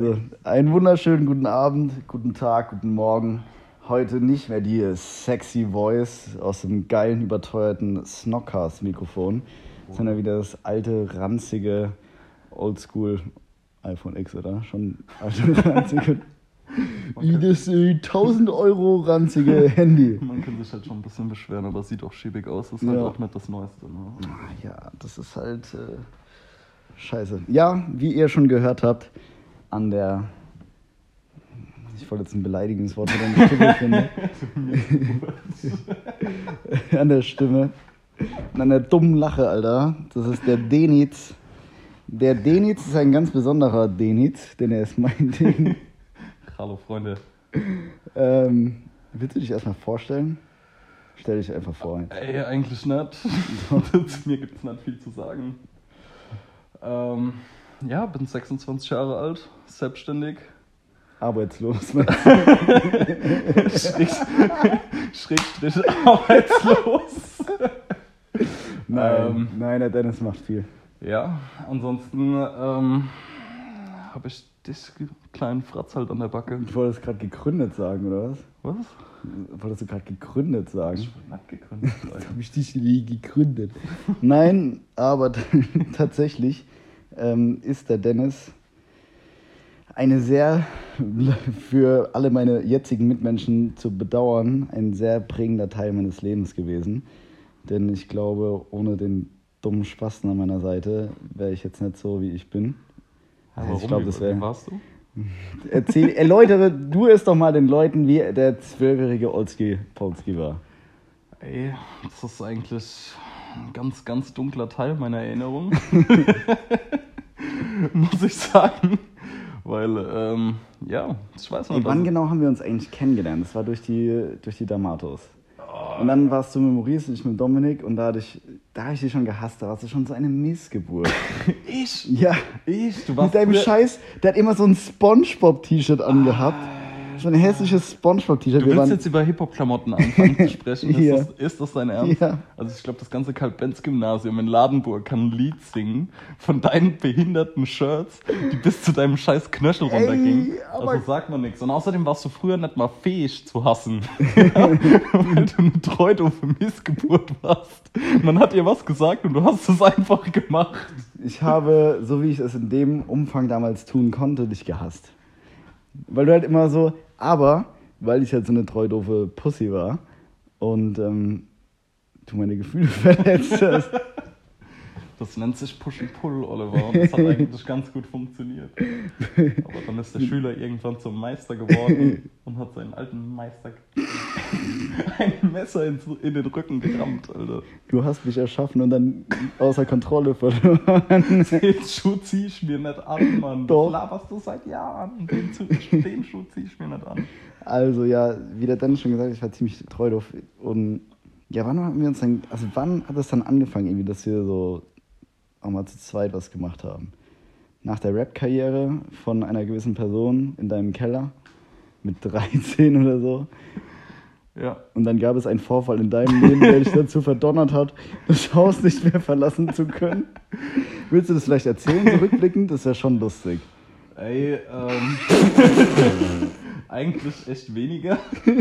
So, einen wunderschönen guten Abend, guten Tag, guten Morgen. Heute nicht mehr die sexy Voice aus dem geilen, überteuerten Snockcast-Mikrofon, sondern wieder das alte, ranzige, oldschool iPhone X, oder? Schon alte, ranzige. Wie das äh, 1000 Euro ranzige Handy. Man kann sich halt schon ein bisschen beschweren, aber es sieht auch schäbig aus. Das ist Ja. halt auch nicht das Neueste. Ne? Ah, Ja, das ist halt äh, scheiße. Ja, wie ihr schon gehört habt, an der. Ich wollte jetzt ein beleidigendes Wort finden. an der Stimme. Und an der dummen Lache, Alter. Das ist der Denitz. Der Denitz ist ein ganz besonderer Denitz, denn er ist mein Ding. Hallo Freunde. Ähm, willst du dich erstmal vorstellen? Stell dich einfach vor. Ey, eigentlich nicht. Zu mir gibt es nicht viel zu sagen. Ähm, ja, bin 26 Jahre alt, selbstständig. Arbeitslos. Schräg, Schrägstrich arbeitslos. Nein, Ähm. nein, der Dennis macht viel. Ja, ansonsten ähm, habe ich dich kleinen Fratz halt an der Backe. Du wolltest gerade gegründet sagen, oder was? Was? Wolltest du gerade gegründet sagen? Ich bin nicht gegründet. Habe ich dich nie gegründet? Nein, aber tatsächlich ähm, ist der Dennis eine sehr, für alle meine jetzigen Mitmenschen zu bedauern, ein sehr prägender Teil meines Lebens gewesen. Denn ich glaube, ohne den dummen Spasten an meiner Seite wäre ich jetzt nicht so, wie ich bin. Warum? ich glaube, das wäre. warst du? Erzähl, erläutere du es doch mal den Leuten, wie der zwölfjährige Olski Polski war. Ey, das ist eigentlich ein ganz, ganz dunkler Teil meiner Erinnerung. Muss ich sagen. Weil, ähm, ja, ich weiß noch, Ey, wann genau haben wir uns eigentlich kennengelernt? Das war durch die, durch die Damatos. Und dann warst du mit Maurice und ich mit Dominik und da hatte ich, da habe ich dich schon gehasst. Da warst du schon so eine Missgeburt. Ich? ja. Ich? Du Mit warst deinem früher- Scheiß, der hat immer so ein Spongebob-T-Shirt angehabt. So ein hässliches Spongebob-T-Shirt. Du willst jetzt über Hip-Hop-Klamotten anfangen zu sprechen? Ja. Ist, das, ist das dein Ernst? Ja. Also ich glaube, das ganze Karl-Benz-Gymnasium in Ladenburg kann ein Lied singen von deinen behinderten Shirts, die bis zu deinem scheiß Knöchel runtergingen. aber- Also sagt man nichts. Und außerdem warst du früher nicht mal fähig zu hassen, weil du eine treudoofe Missgeburt warst. Man hat dir was gesagt und du hast es einfach gemacht. Ich habe, so wie ich es in dem Umfang damals tun konnte, dich gehasst. Weil du halt immer so, aber weil ich halt so eine treu doofe Pussy war und ähm, du meine Gefühle verletzt hast. Das nennt sich Push and Pull, Oliver, und das hat eigentlich ganz gut funktioniert. Aber dann ist der Schüler irgendwann zum Meister geworden und hat seinen alten Meister ein Messer ins, in den Rücken gerammt, Alter. Du hast mich erschaffen und dann außer Kontrolle verloren. Den Schuh zieh ich mir nicht an, Mann. Doch. Das laberst du seit Jahren. Den, den Schuh zieh ich mir nicht an. Also ja, wie der Dennis schon gesagt hat, ich war ziemlich treu doof. Und ja, wann haben wir uns dann, also wann hat es dann angefangen, irgendwie, dass wir so auch mal zu zweit was gemacht haben? Nach der Rap-Karriere von einer gewissen Person in deinem Keller mit 13 oder so. Ja. Und dann gab es einen Vorfall in deinem Leben, der dich dazu verdonnert hat, das Haus nicht mehr verlassen zu können. Willst du das vielleicht erzählen, zurückblickend? Das wäre schon lustig. Ey, ähm. eigentlich echt weniger,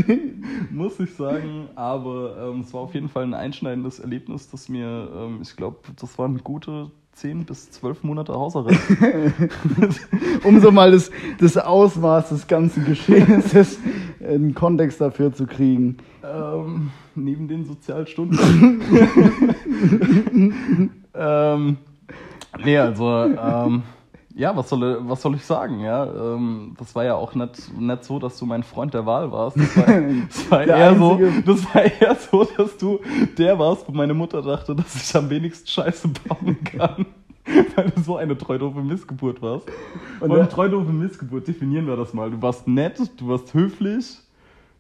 muss ich sagen. Aber ähm, es war auf jeden Fall ein einschneidendes Erlebnis, das mir, ähm, ich glaube, das waren gute 10 bis 12 Monate Hausarrest. Um so mal das, das Ausmaß des ganzen Geschehens, einen Kontext dafür zu kriegen. ähm, neben den Sozialstunden. ähm, nee, also, ähm, ja, was soll, was soll ich sagen, ja? Ähm, das war ja auch nicht, nicht so, dass du mein Freund der Wahl warst. Das war, das war, eher, so, das war eher so, dass du der warst, wo meine Mutter dachte, dass ich am wenigsten Scheiße bauen kann. Weil du so eine treudoofe Missgeburt warst. Und Und treudoofe Missgeburt, definieren wir das mal. Du warst nett, du warst höflich,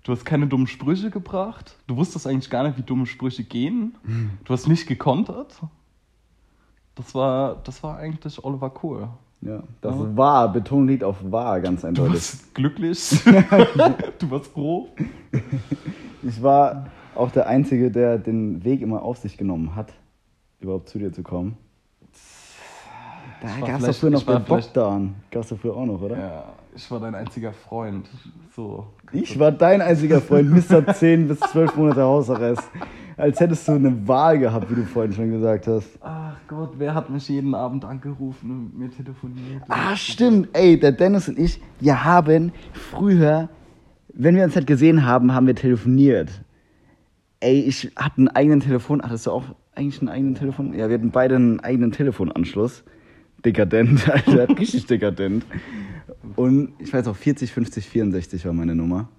du hast keine dummen Sprüche gebracht, du wusstest eigentlich gar nicht, wie dumme Sprüche gehen, du hast nicht gekontert. Das war, das war eigentlich Oliver Kohl. Ja, das Ja. war, Betonung liegt auf war, ganz Du eindeutig. warst glücklich, du warst froh. Ich war auch der Einzige, der den Weg immer auf sich genommen hat, überhaupt zu dir zu kommen. Da gab es doch früher noch den Bogdan. Gab es doch früher auch noch, oder? Ja, ich war dein einziger Freund. So. Ich war dein einziger Freund, Mr. 10 bis 12 Monate Hausarrest. Als hättest du eine Wahl gehabt, wie du vorhin schon gesagt hast. Ach Gott, wer hat mich jeden Abend angerufen und mit mir telefoniert? Ah, stimmt. Ey, der Dennis und ich, wir haben früher, wenn wir uns halt gesehen haben, haben wir telefoniert. Ey, ich hatte einen eigenen Telefon. Hattest du auch eigentlich einen eigenen Telefon? Ja, wir hatten beide einen eigenen Telefonanschluss. Dekadent, Alter. Richtig dekadent. Und ich weiß auch, 40, 50, 64 war meine Nummer.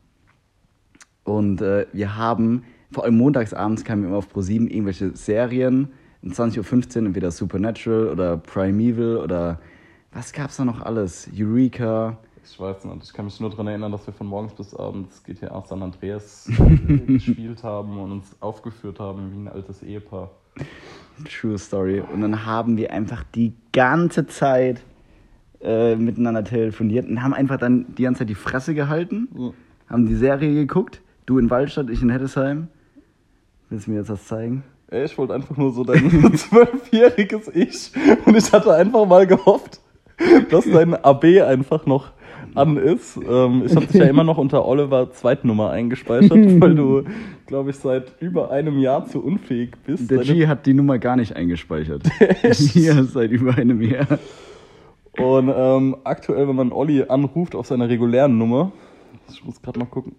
Und äh, wir haben, vor allem montagsabends kamen wir immer auf Pro7 irgendwelche Serien. Um 20.15 Uhr entweder Supernatural oder Primeval oder was gab's da noch alles? Eureka. Ich weiß nicht, ich kann mich nur daran erinnern, dass wir von morgens bis abends GTA San Andreas gespielt haben und uns aufgeführt haben wie ein altes Ehepaar. True Story. Und dann haben wir einfach die ganze Zeit äh, miteinander telefoniert und haben einfach dann die ganze Zeit die Fresse gehalten, Ja. haben die Serie geguckt. Du in Waldstadt, ich in Heddesheim. Willst du mir jetzt was zeigen? Ey, ich wollte einfach nur so dein zwölfjähriges Ich und ich hatte einfach mal gehofft, dass dein AB einfach noch an ist. Ähm, ich habe dich ja immer noch unter Oliver Zweitnummer eingespeichert, weil du, glaube ich, seit über einem Jahr zu unfähig bist. Der deine- G hat die Nummer gar nicht eingespeichert. ja, seit über einem Jahr. Und ähm, aktuell, wenn man Olli anruft auf seiner regulären Nummer, ich muss gerade mal gucken.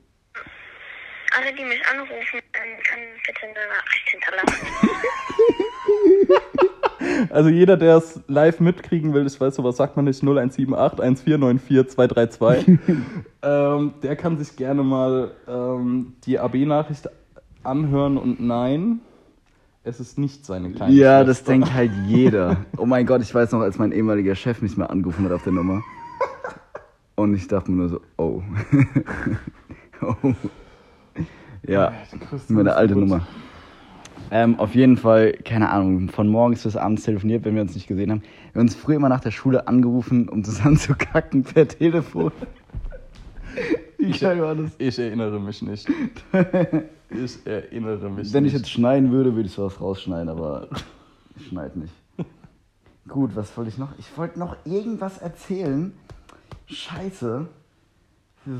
Alle, die mich anrufen, können bitte eine Nachricht hinterlassen. Also jeder, der es live mitkriegen will, ich weiß, sowas sagt man nicht, 0178 1494 232, ähm, der kann sich gerne mal ähm, die AB-Nachricht anhören und nein, es ist nicht seine kleine Ja, das Schwester. denkt halt jeder. Oh mein Gott, ich weiß noch, als mein ehemaliger Chef mich mal angerufen hat auf der Nummer. Und ich dachte mir nur so, oh. oh. Ja, meine alte gut. Nummer. Ähm, auf jeden Fall, keine Ahnung, von morgens bis abends telefoniert, wenn wir uns nicht gesehen haben. Wir haben uns früher immer nach der Schule angerufen, um zusammen zu kacken per Telefon. Wie geil war das? Ich erinnere mich nicht. Ich erinnere mich Wenn ich nicht. jetzt schneiden würde, würde ich sowas rausschneiden, aber ich schneide nicht. Gut, was wollte ich noch? Ich wollte noch irgendwas erzählen. Scheiße.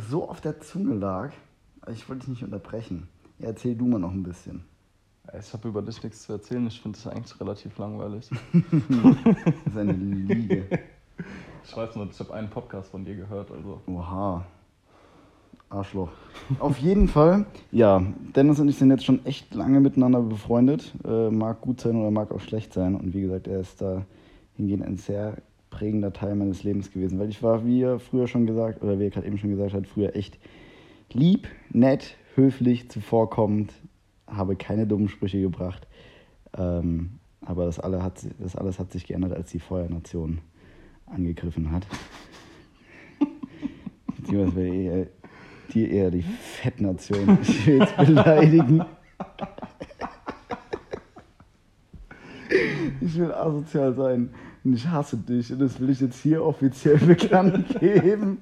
So auf der Zunge lag. Ich wollte dich nicht unterbrechen. Erzähl du mal noch ein bisschen. Ich habe über dich nichts zu erzählen, ich finde das eigentlich relativ langweilig. Das ist eine Liege. Ich weiß nur, ich habe einen Podcast von dir gehört, also. Oha. Arschloch. Auf jeden Fall, ja, Dennis und ich sind jetzt schon echt lange miteinander befreundet. Äh, mag gut sein oder mag auch schlecht sein. Und wie gesagt, er ist da hingehend ein sehr prägender Teil meines Lebens gewesen. Weil ich war, wie er früher schon gesagt, oder wie er gerade eben schon gesagt hat, früher echt lieb, nett, höflich, zuvorkommend, habe keine dummen Sprüche gebracht. Ähm, aber das, alle hat, das alles hat sich geändert, als die Feuernation angegriffen hat. Beziehungsweise eher, die eher die Fettnation. Ich will jetzt beleidigen. Ich will asozial sein. Und ich hasse dich. Und das will ich jetzt hier offiziell bekannt geben.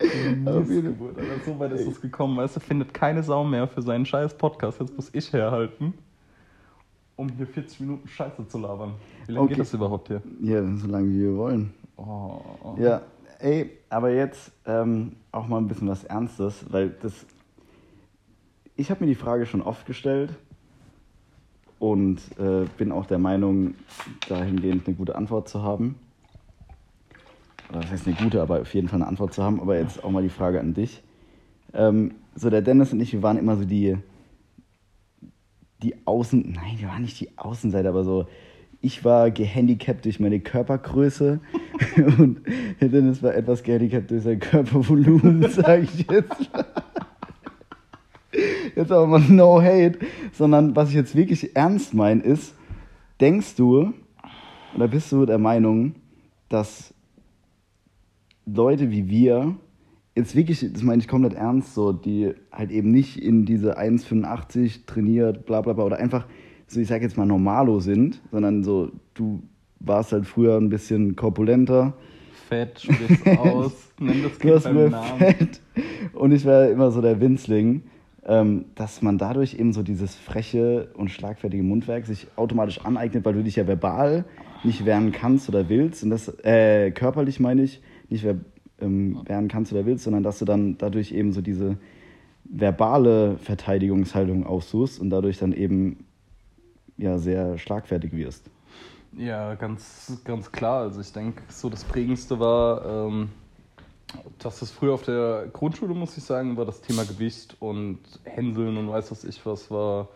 Auf jeden Missgeburt, Alter. So weit ist es gekommen. Weißt du, findet keine Sau mehr für seinen scheiß Podcast. Jetzt muss ich herhalten, um hier 40 Minuten Scheiße zu labern. Wie lange Okay. geht das überhaupt hier? Ja, so lange wie wir wollen. Oh, oh. Ja, ey, aber jetzt ähm, auch mal ein bisschen was Ernstes, weil das. Ich habe mir die Frage schon oft gestellt und äh, bin auch der Meinung, dahingehend eine gute Antwort zu haben. Das heißt eine gute, aber auf jeden Fall eine Antwort zu haben. Aber jetzt auch mal die Frage an dich. Ähm, so, der Dennis und ich, wir waren immer so die, die Außen, nein, wir waren nicht die Außenseiter, aber so, ich war gehandicapt durch meine Körpergröße und der Dennis war etwas gehandicapt durch sein Körpervolumen, sage ich jetzt. Jetzt aber mal no hate, sondern was ich jetzt wirklich ernst meine ist, denkst du oder bist du der Meinung, dass Leute wie wir, jetzt wirklich, das meine ich komplett ernst, so, die halt eben nicht in diese 1,85 trainiert, bla bla bla, oder einfach, so ich sag jetzt mal normalo sind, sondern so, du warst halt früher ein bisschen korpulenter, Fett, sprich's aus, nenn das Kind beim Namen. Fett und ich war immer so der Winzling, ähm, dass man dadurch eben so dieses freche und schlagfertige Mundwerk sich automatisch aneignet, weil du dich ja verbal nicht wehren kannst oder willst. Und das, äh, körperlich meine ich, nicht wer, ähm, wehren kannst oder willst, sondern dass du dann dadurch eben so diese verbale Verteidigungshaltung aussuchst und dadurch dann eben ja sehr schlagfertig wirst. Ja, ganz, ganz klar. Also ich denke, so das Prägendste war, ähm, dass es früher auf der Grundschule, muss ich sagen, war das Thema Gewicht und Hänseln und weiß was ich was war.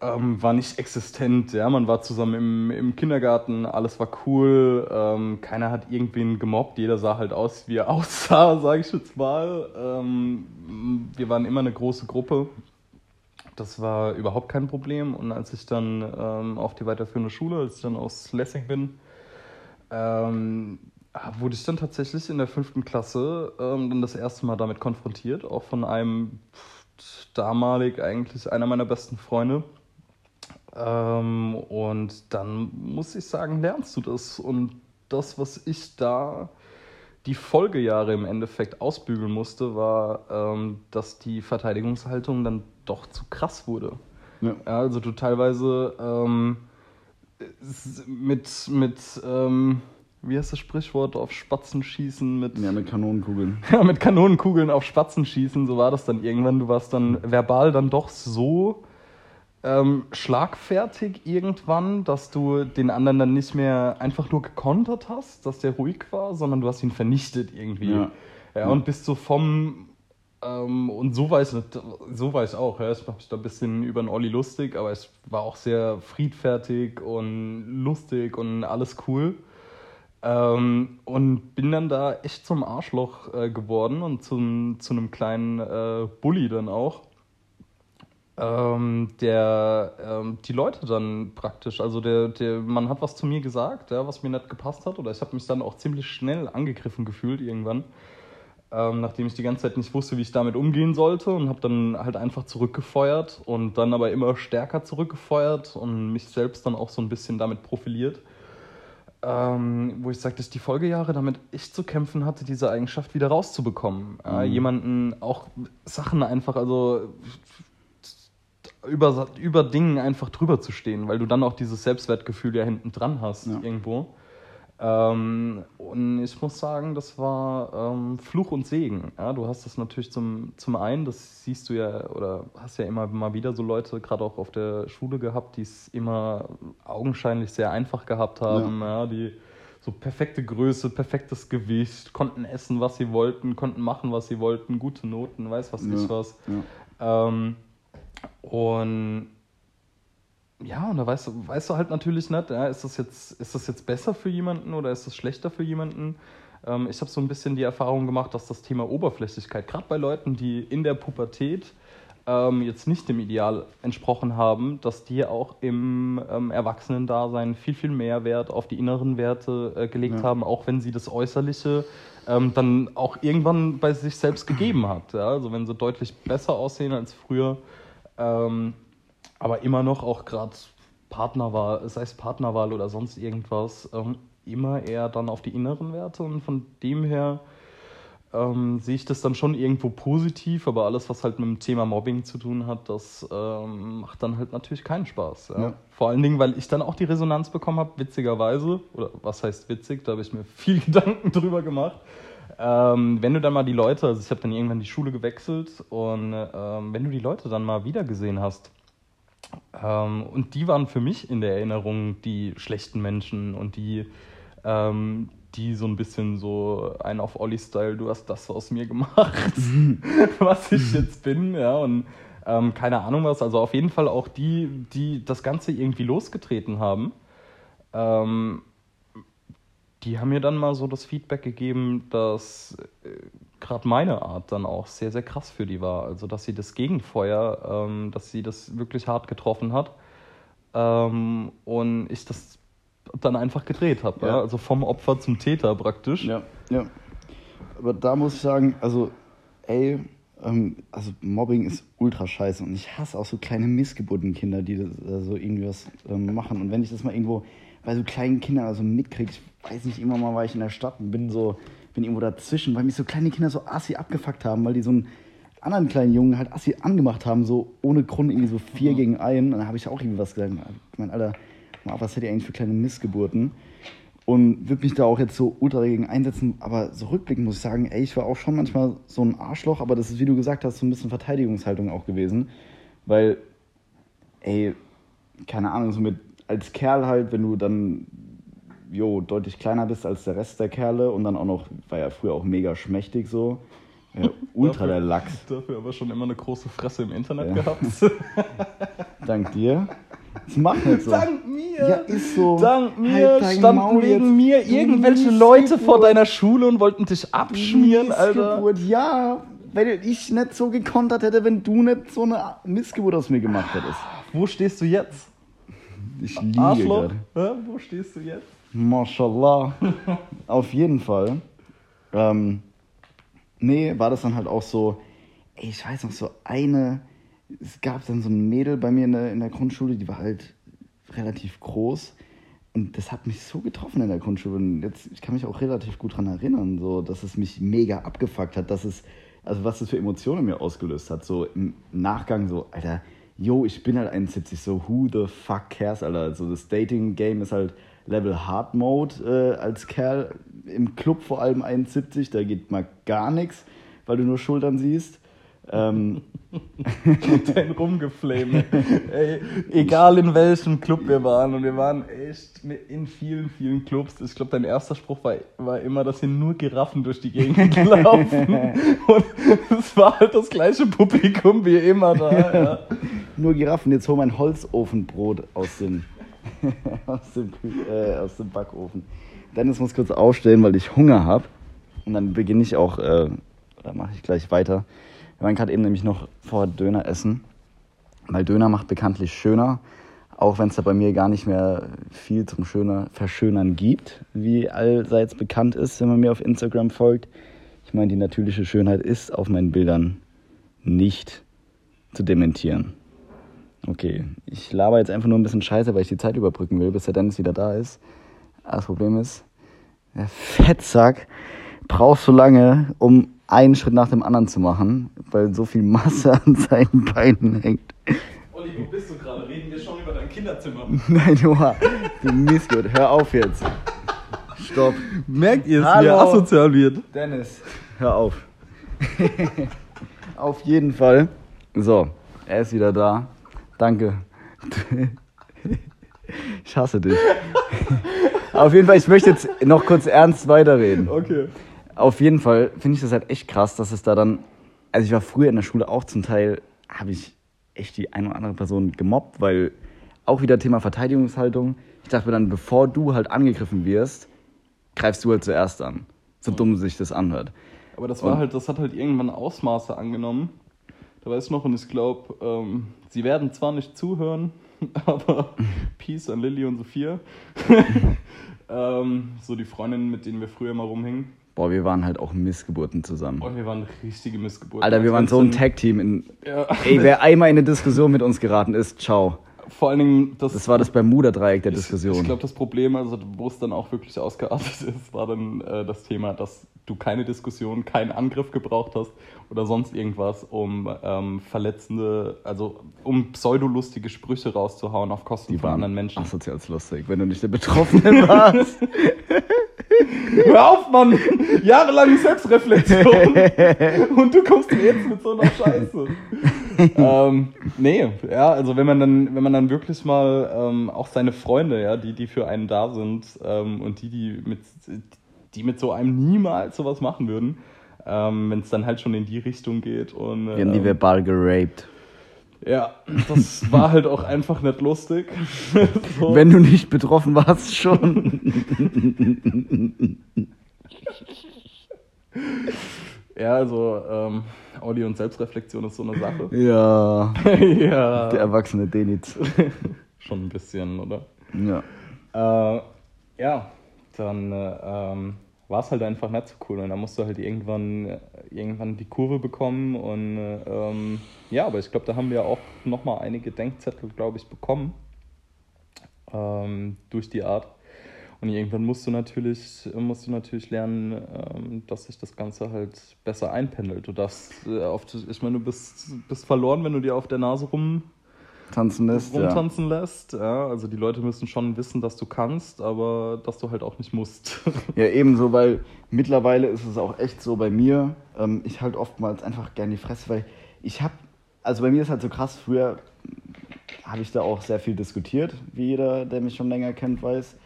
Ähm, war nicht existent, ja, man war zusammen im, im Kindergarten, alles war cool, ähm, keiner hat irgendwen gemobbt, jeder sah halt aus, wie er aussah, sage ich jetzt mal. Ähm, wir waren immer eine große Gruppe, das war überhaupt kein Problem. Und als ich dann ähm, auf die weiterführende Schule, als ich dann aus Lessing bin, ähm, wurde ich dann tatsächlich in der fünften Klasse ähm, dann das erste Mal damit konfrontiert, auch von einem damalig eigentlich einer meiner besten Freunde. Ähm, und dann muss ich sagen, lernst du das. Und das, was ich da die Folgejahre im Endeffekt ausbügeln musste, war, ähm, dass die Verteidigungshaltung dann doch zu krass wurde. Ja. Ja, also du teilweise ähm, mit, mit ähm, wie heißt das Sprichwort, auf Spatzen schießen mit. Ja, mit Kanonenkugeln. Ja, mit Kanonenkugeln auf Spatzen schießen, so war das dann irgendwann. Du warst dann verbal dann doch so ähm, schlagfertig irgendwann, dass du den anderen dann nicht mehr einfach nur gekontert hast, dass der ruhig war, sondern du hast ihn vernichtet irgendwie. Ja, ja und bist so vom ähm, und so war es, so war es auch. Ja. Ich mache mich da ein bisschen über den Olli lustig, aber es war auch sehr friedfertig und lustig und alles cool. Ähm, und bin dann da echt zum Arschloch äh, geworden und zum, zu einem kleinen äh, Bully dann auch ähm, der ähm, die Leute dann praktisch, also der, der, man hat was zu mir gesagt, ja, was mir nicht gepasst hat, oder ich habe mich dann auch ziemlich schnell angegriffen gefühlt irgendwann, ähm, nachdem ich die ganze Zeit nicht wusste, wie ich damit umgehen sollte und habe dann halt einfach zurückgefeuert und dann aber immer stärker zurückgefeuert und mich selbst dann auch so ein bisschen damit profiliert. Ähm, wo ich sage, dass die Folgejahre damit echt zu kämpfen hatte, diese Eigenschaft wieder rauszubekommen. Mhm. Äh, jemanden auch Sachen einfach, also über, über Dingen einfach drüber zu stehen, weil du dann auch dieses Selbstwertgefühl ja hinten dran hast ja. irgendwo. Ähm, und ich muss sagen, das war ähm, Fluch und Segen. Ja, du hast das natürlich zum, zum einen, das siehst du ja, oder hast ja immer mal wieder so Leute, gerade auch auf der Schule gehabt, die es immer augenscheinlich sehr einfach gehabt haben, ja. ja. die so perfekte Größe, perfektes Gewicht, konnten essen, was sie wollten, konnten machen, was sie wollten, gute Noten, weiß was ja. ich was. Ähm, und ja, und da weißt du, weißt du halt natürlich nicht, ja, ist, das jetzt, ist das jetzt besser für jemanden oder ist das schlechter für jemanden? Ähm, ich habe so ein bisschen die Erfahrung gemacht, dass das Thema Oberflächlichkeit, gerade bei Leuten, die in der Pubertät ähm, jetzt nicht dem Ideal entsprochen haben, dass die auch im ähm, Erwachsenendasein viel, viel mehr Wert auf die inneren Werte äh, gelegt ja. haben, auch wenn sie das Äußerliche ähm, dann auch irgendwann bei sich selbst gegeben hat. Ja? Also wenn sie deutlich besser aussehen als früher, ähm, aber immer noch auch gerade Partnerwahl, sei es Partnerwahl oder sonst irgendwas, ähm, immer eher dann auf die inneren Werte und von dem her ähm, sehe ich das dann schon irgendwo positiv, aber alles, was halt mit dem Thema Mobbing zu tun hat, das ähm, macht dann halt natürlich keinen Spaß. Ja? Ja. Vor allen Dingen, weil ich dann auch die Resonanz bekommen habe, witzigerweise, oder was heißt witzig, da habe ich mir viel Gedanken drüber gemacht. Ähm, wenn du dann mal die Leute, also ich habe dann irgendwann die Schule gewechselt und ähm, wenn du die Leute dann mal wieder gesehen hast, ähm, und die waren für mich in der Erinnerung die schlechten Menschen und die, ähm, die so ein bisschen so ein auf Olli-Style, du hast das aus mir gemacht, was ich jetzt bin, ja, und ähm, keine Ahnung was, also auf jeden Fall auch die, die das Ganze irgendwie losgetreten haben. Die haben mir dann mal so das Feedback gegeben, dass äh, gerade meine Art dann auch sehr, sehr krass für die war. Also, dass sie das Gegenfeuer, ähm, dass sie das wirklich hart getroffen hat ähm, und ich das dann einfach gedreht habe. Ja. ja. Also vom Opfer zum Täter praktisch. Ja, ja. Aber da muss ich sagen, also, ey, ähm, also Mobbing ist ultra scheiße und ich hasse auch so kleine Missgeburtenkinder, die das, äh, so irgendwie was ähm, machen. Und wenn ich das mal irgendwo bei so kleinen Kindern also mitkriege, ich weiß nicht, immer mal war ich in der Stadt und bin so, bin irgendwo dazwischen, weil mich so kleine Kinder so assi abgefuckt haben, weil die so einen anderen kleinen Jungen halt assi angemacht haben, so ohne Grund irgendwie so vier mhm. gegen einen. Und dann habe ich auch irgendwie was gesagt. Ich meine, Alter, was seid ihr eigentlich für kleine Missgeburten? Und würde mich da auch jetzt so ultra dagegen einsetzen, aber so rückblickend muss ich sagen, ey, ich war auch schon manchmal so ein Arschloch, aber das ist, wie du gesagt hast, so ein bisschen Verteidigungshaltung auch gewesen. Weil, ey, keine Ahnung, so mit als Kerl halt, wenn du dann jo, deutlich kleiner bist als der Rest der Kerle und dann auch noch, war ja früher auch mega schmächtig so. Ja, ultra der Lachs. Dafür aber schon immer eine große Fresse im Internet Ja. gehabt. Dank dir. Das macht nicht so. Dank mir! Ja, ist so. Dank mir Halt standen wegen mir irgendwelche. Leute vor deiner Schule und wollten dich abschmieren, Alter. Ja. Weil ich nicht so gekontert hätte, wenn du nicht so eine Missgeburt aus mir gemacht hättest. Wo stehst du jetzt? Ich liege Arschloch? Wo stehst du jetzt? Mashallah. Auf jeden Fall. Ähm, nee, war das dann halt auch so, ey, ich weiß noch, so eine, es gab dann so ein Mädel bei mir in der, in der Grundschule, die war halt relativ groß. Und das hat mich so getroffen in der Grundschule. Und jetzt, ich kann mich auch relativ gut dran erinnern, so, dass es mich mega abgefuckt hat, dass es, also was das für Emotionen in mir ausgelöst hat. So im Nachgang so, Alter, yo, ich bin halt 71, so who the fuck cares, Alter. So das Dating-Game ist halt Level Hard Mode äh, als Kerl. Im Club vor allem 71, da geht mal gar nichts, weil du nur Schultern siehst. Ähm, Dein Rumgeflame. Ey, egal in welchem Club wir waren und wir waren echt in vielen, vielen Clubs. Ich glaube, dein erster Spruch war, war immer, dass hier nur Giraffen durch die Gegend laufen. und es war halt das gleiche Publikum wie immer da. Ja. Nur Giraffen, jetzt hol mein Holzofenbrot aus dem, aus dem, äh, aus dem Backofen. Dennis muss kurz aufstehen, weil ich Hunger habe. Und dann beginne ich auch, äh, da mache ich gleich weiter. Waren gerade eben nämlich noch vor Döner essen. Weil Döner macht bekanntlich schöner. Auch wenn es da bei mir gar nicht mehr viel zum Schöner, Verschönern gibt, wie allseits bekannt ist, wenn man mir auf Instagram folgt. Ich meine, die natürliche Schönheit ist auf meinen Bildern nicht zu dementieren. Okay, ich laber jetzt einfach nur ein bisschen Scheiße, weil ich die Zeit überbrücken will, bis der Dennis wieder da ist. Aber Das Problem ist, der Fettsack braucht so lange, um einen Schritt nach dem anderen zu machen, weil so viel Masse an seinen Beinen hängt. Olli, wo bist du gerade? Reden wir schon über dein Kinderzimmer? Nein, Joa, du Missgut, hör auf jetzt. Stopp. Merkt ihr es, wie er asozial wird? Dennis, hör auf. auf jeden Fall. So, er ist wieder da. Danke. Ich hasse dich. Auf jeden Fall, ich möchte jetzt noch kurz ernst weiterreden. Okay. Auf jeden Fall finde ich das halt echt krass, dass es da dann. Also, ich war früher in der Schule auch zum Teil, habe ich echt die eine oder andere Person gemobbt, weil auch wieder Thema Verteidigungshaltung. Ich dachte mir dann, bevor du halt angegriffen wirst, greifst du halt zuerst an. So dumm sich das anhört. Aber das war Und- halt, das hat halt irgendwann Ausmaße angenommen. Da weiß ich noch, und ich glaube, ähm, sie werden zwar nicht zuhören, aber Peace an Lilly und Sophia. ähm, so die Freundinnen, mit denen wir früher mal rumhingen. Boah, wir waren halt auch Missgeburten zusammen. Und wir waren richtige Missgeburten. Alter, wir waren so ein Tag-Team. in- Ja. Ey, wer einmal in eine Diskussion mit uns geraten ist, ciao. Vor allen Dingen, das, Das war das Bermuda-Dreieck der Diskussion. Ich glaube, das Problem, also wo es dann auch wirklich ausgeartet ist, war dann äh, das Thema, dass du keine Diskussion, keinen Angriff gebraucht hast oder sonst irgendwas, um ähm, verletzende, also um pseudolustige Sprüche rauszuhauen auf Kosten von anderen Menschen. asozial lustig, wenn du nicht der Betroffene warst. Hör auf, Mann! Jahrelange Selbstreflexion und du kommst mir jetzt mit so einer Scheiße. ähm, nee, ja, also wenn man dann, wenn man dann wirklich mal ähm, auch seine Freunde, ja, die, die für einen da sind ähm, und die, die mit, die mit so einem niemals sowas machen würden, ähm, wenn es dann halt schon in die Richtung geht und Wir haben die ähm, verbal geraped. ja, das war halt auch einfach nicht lustig. so. Wenn du nicht betroffen warst, schon. Ja, also ähm, Audio und Selbstreflexion ist so eine Sache. ja, ja. der erwachsene Denitz. Schon ein bisschen, oder? Ja. Äh, ja, dann äh, ähm, war es halt einfach nicht so cool. Und dann musst du halt irgendwann, äh, irgendwann die Kurve bekommen. Und äh, ähm, ja, aber ich glaube, da haben wir auch nochmal einige Denkzettel, glaube ich, bekommen. Ähm, durch die Art. Und irgendwann musst du natürlich, musst du natürlich lernen, ähm, dass sich das Ganze halt besser einpendelt. Du darfst, äh, auf, ich meine, du bist, bist verloren, wenn du dir auf der Nase rum, tanzen lässt. Ja. rumtanzen lässt. Ja, also die Leute müssen schon wissen, dass du kannst, aber dass du halt auch nicht musst. ja, ebenso, weil mittlerweile ist es auch echt so bei mir. Ähm, ich halt oftmals einfach gerne die Fresse, weil ich habe, also bei mir ist halt so krass, früher habe ich da auch sehr viel diskutiert, wie jeder, der mich schon länger kennt, weiß.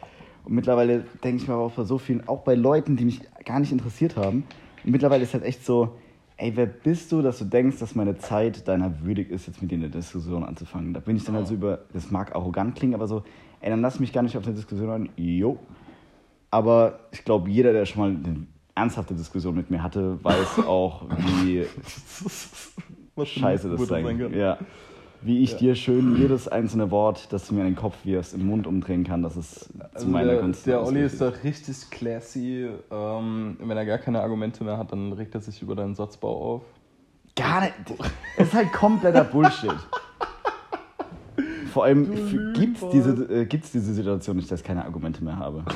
Und mittlerweile denke ich mir aber auch bei so vielen, auch bei Leuten, die mich gar nicht interessiert haben. Und mittlerweile ist halt echt so, ey, wer bist du, dass du denkst, dass meine Zeit deiner würdig ist, jetzt mit dir eine Diskussion anzufangen? Da bin ich dann halt so über, das mag arrogant klingen, aber so, ey, dann lass mich gar nicht auf eine Diskussion an. Jo. Aber ich glaube, jeder, der schon mal eine ernsthafte Diskussion mit mir hatte, weiß auch, wie ein scheiße das sein kann. Ja. Wie ich dir schön jedes einzelne Wort, das du mir in den Kopf wirfst, im Mund umdrehen kann, das ist zu Also meiner der, der Olli ist da richtig classy. Ähm, wenn er gar keine Argumente mehr hat, dann regt er sich über deinen Satzbau auf. Gar nicht. Das ist halt kompletter Bullshit. Vor allem gibt es diese, äh, gibt's diese Situation nicht, dass ich keine Argumente mehr habe.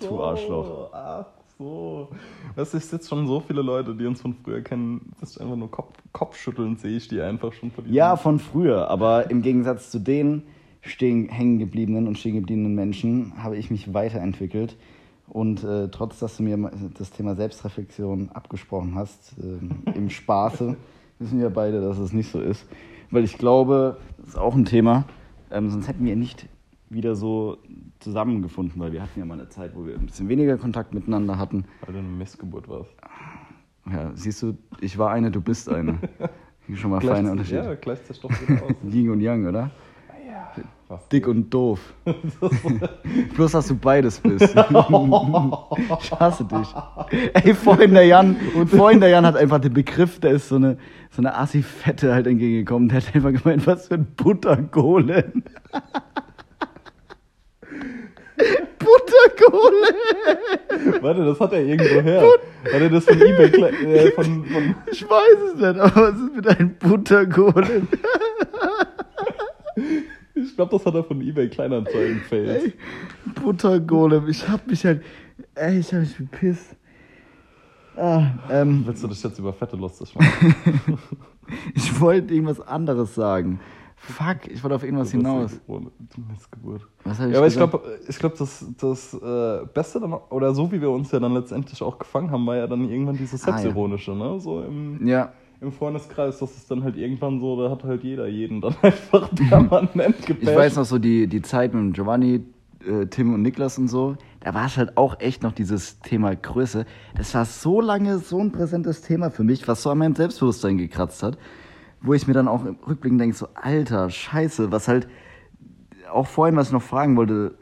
Du Arschloch. Ach so. Weißt du, ich sitze schon so viele Leute, die uns von früher kennen. Das ist einfach nur Kopf, Kopfschütteln, sehe ich die einfach schon diesem- Ja, von früher, aber im Gegensatz zu den stehen, hängen gebliebenen und stehen gebliebenen Menschen habe ich mich weiterentwickelt. Und äh, trotz, dass du mir das Thema Selbstreflexion abgesprochen hast, äh, im Spaße, wissen wir beide, dass es nicht so ist. Weil ich glaube, das ist auch ein Thema, ähm, sonst hätten wir nicht wieder so zusammengefunden, weil wir hatten ja mal eine Zeit, wo wir ein bisschen weniger Kontakt miteinander hatten. Weil du eine Missgeburt warst. Ja, siehst du, ich war eine, du bist eine. Schon mal feiner Unterschied. Ja, gleicht sich doch wieder aus. Yin und Yang, oder? ja. Was? Dick und doof. Bloß, dass du beides bist. ich hasse dich. Ey, vorhin der Jan, und vorhin der Jan hat einfach den Begriff, der ist so eine, so eine Assi-Fette halt entgegengekommen. Der hat einfach gemeint, was für ein Buttergolem. Buttergolem. Warte, das hat er irgendwo her. Hat er das von eBay äh, von, von Ich weiß es nicht, aber was ist mit einem Buttergolem? Ich glaube, das hat er von eBay Kleinanzeigen failed. Buttergolem. Ich hab mich halt, ey, ich hab mich bepisst. Ah, ähm, Willst du dich jetzt über Fette lustig machen? Ich wollte irgendwas anderes sagen. Fuck, ich wollte auf irgendwas hinaus. Missgeburt. Was habe ich Ja, aber ich gesagt? glaube, ich glaub, das, das äh, Beste dann, oder so wie wir uns ja dann letztendlich auch gefangen haben, war ja dann irgendwann dieses Ah, ja. Selbstironische, ne? So im, Ja, im Freundeskreis, das ist dann halt irgendwann so, da hat halt jeder jeden dann einfach permanent gepasht. ich weiß noch so die, die Zeit mit Giovanni, äh, Tim und Niklas und so. Da war es halt auch echt noch dieses Thema Größe. Das war so lange so ein präsentes Thema für mich, was so an meinem Selbstbewusstsein gekratzt hat. Wo ich mir dann auch im Rückblick denke, so, alter, scheiße, was halt auch vorhin, was ich noch fragen wollte,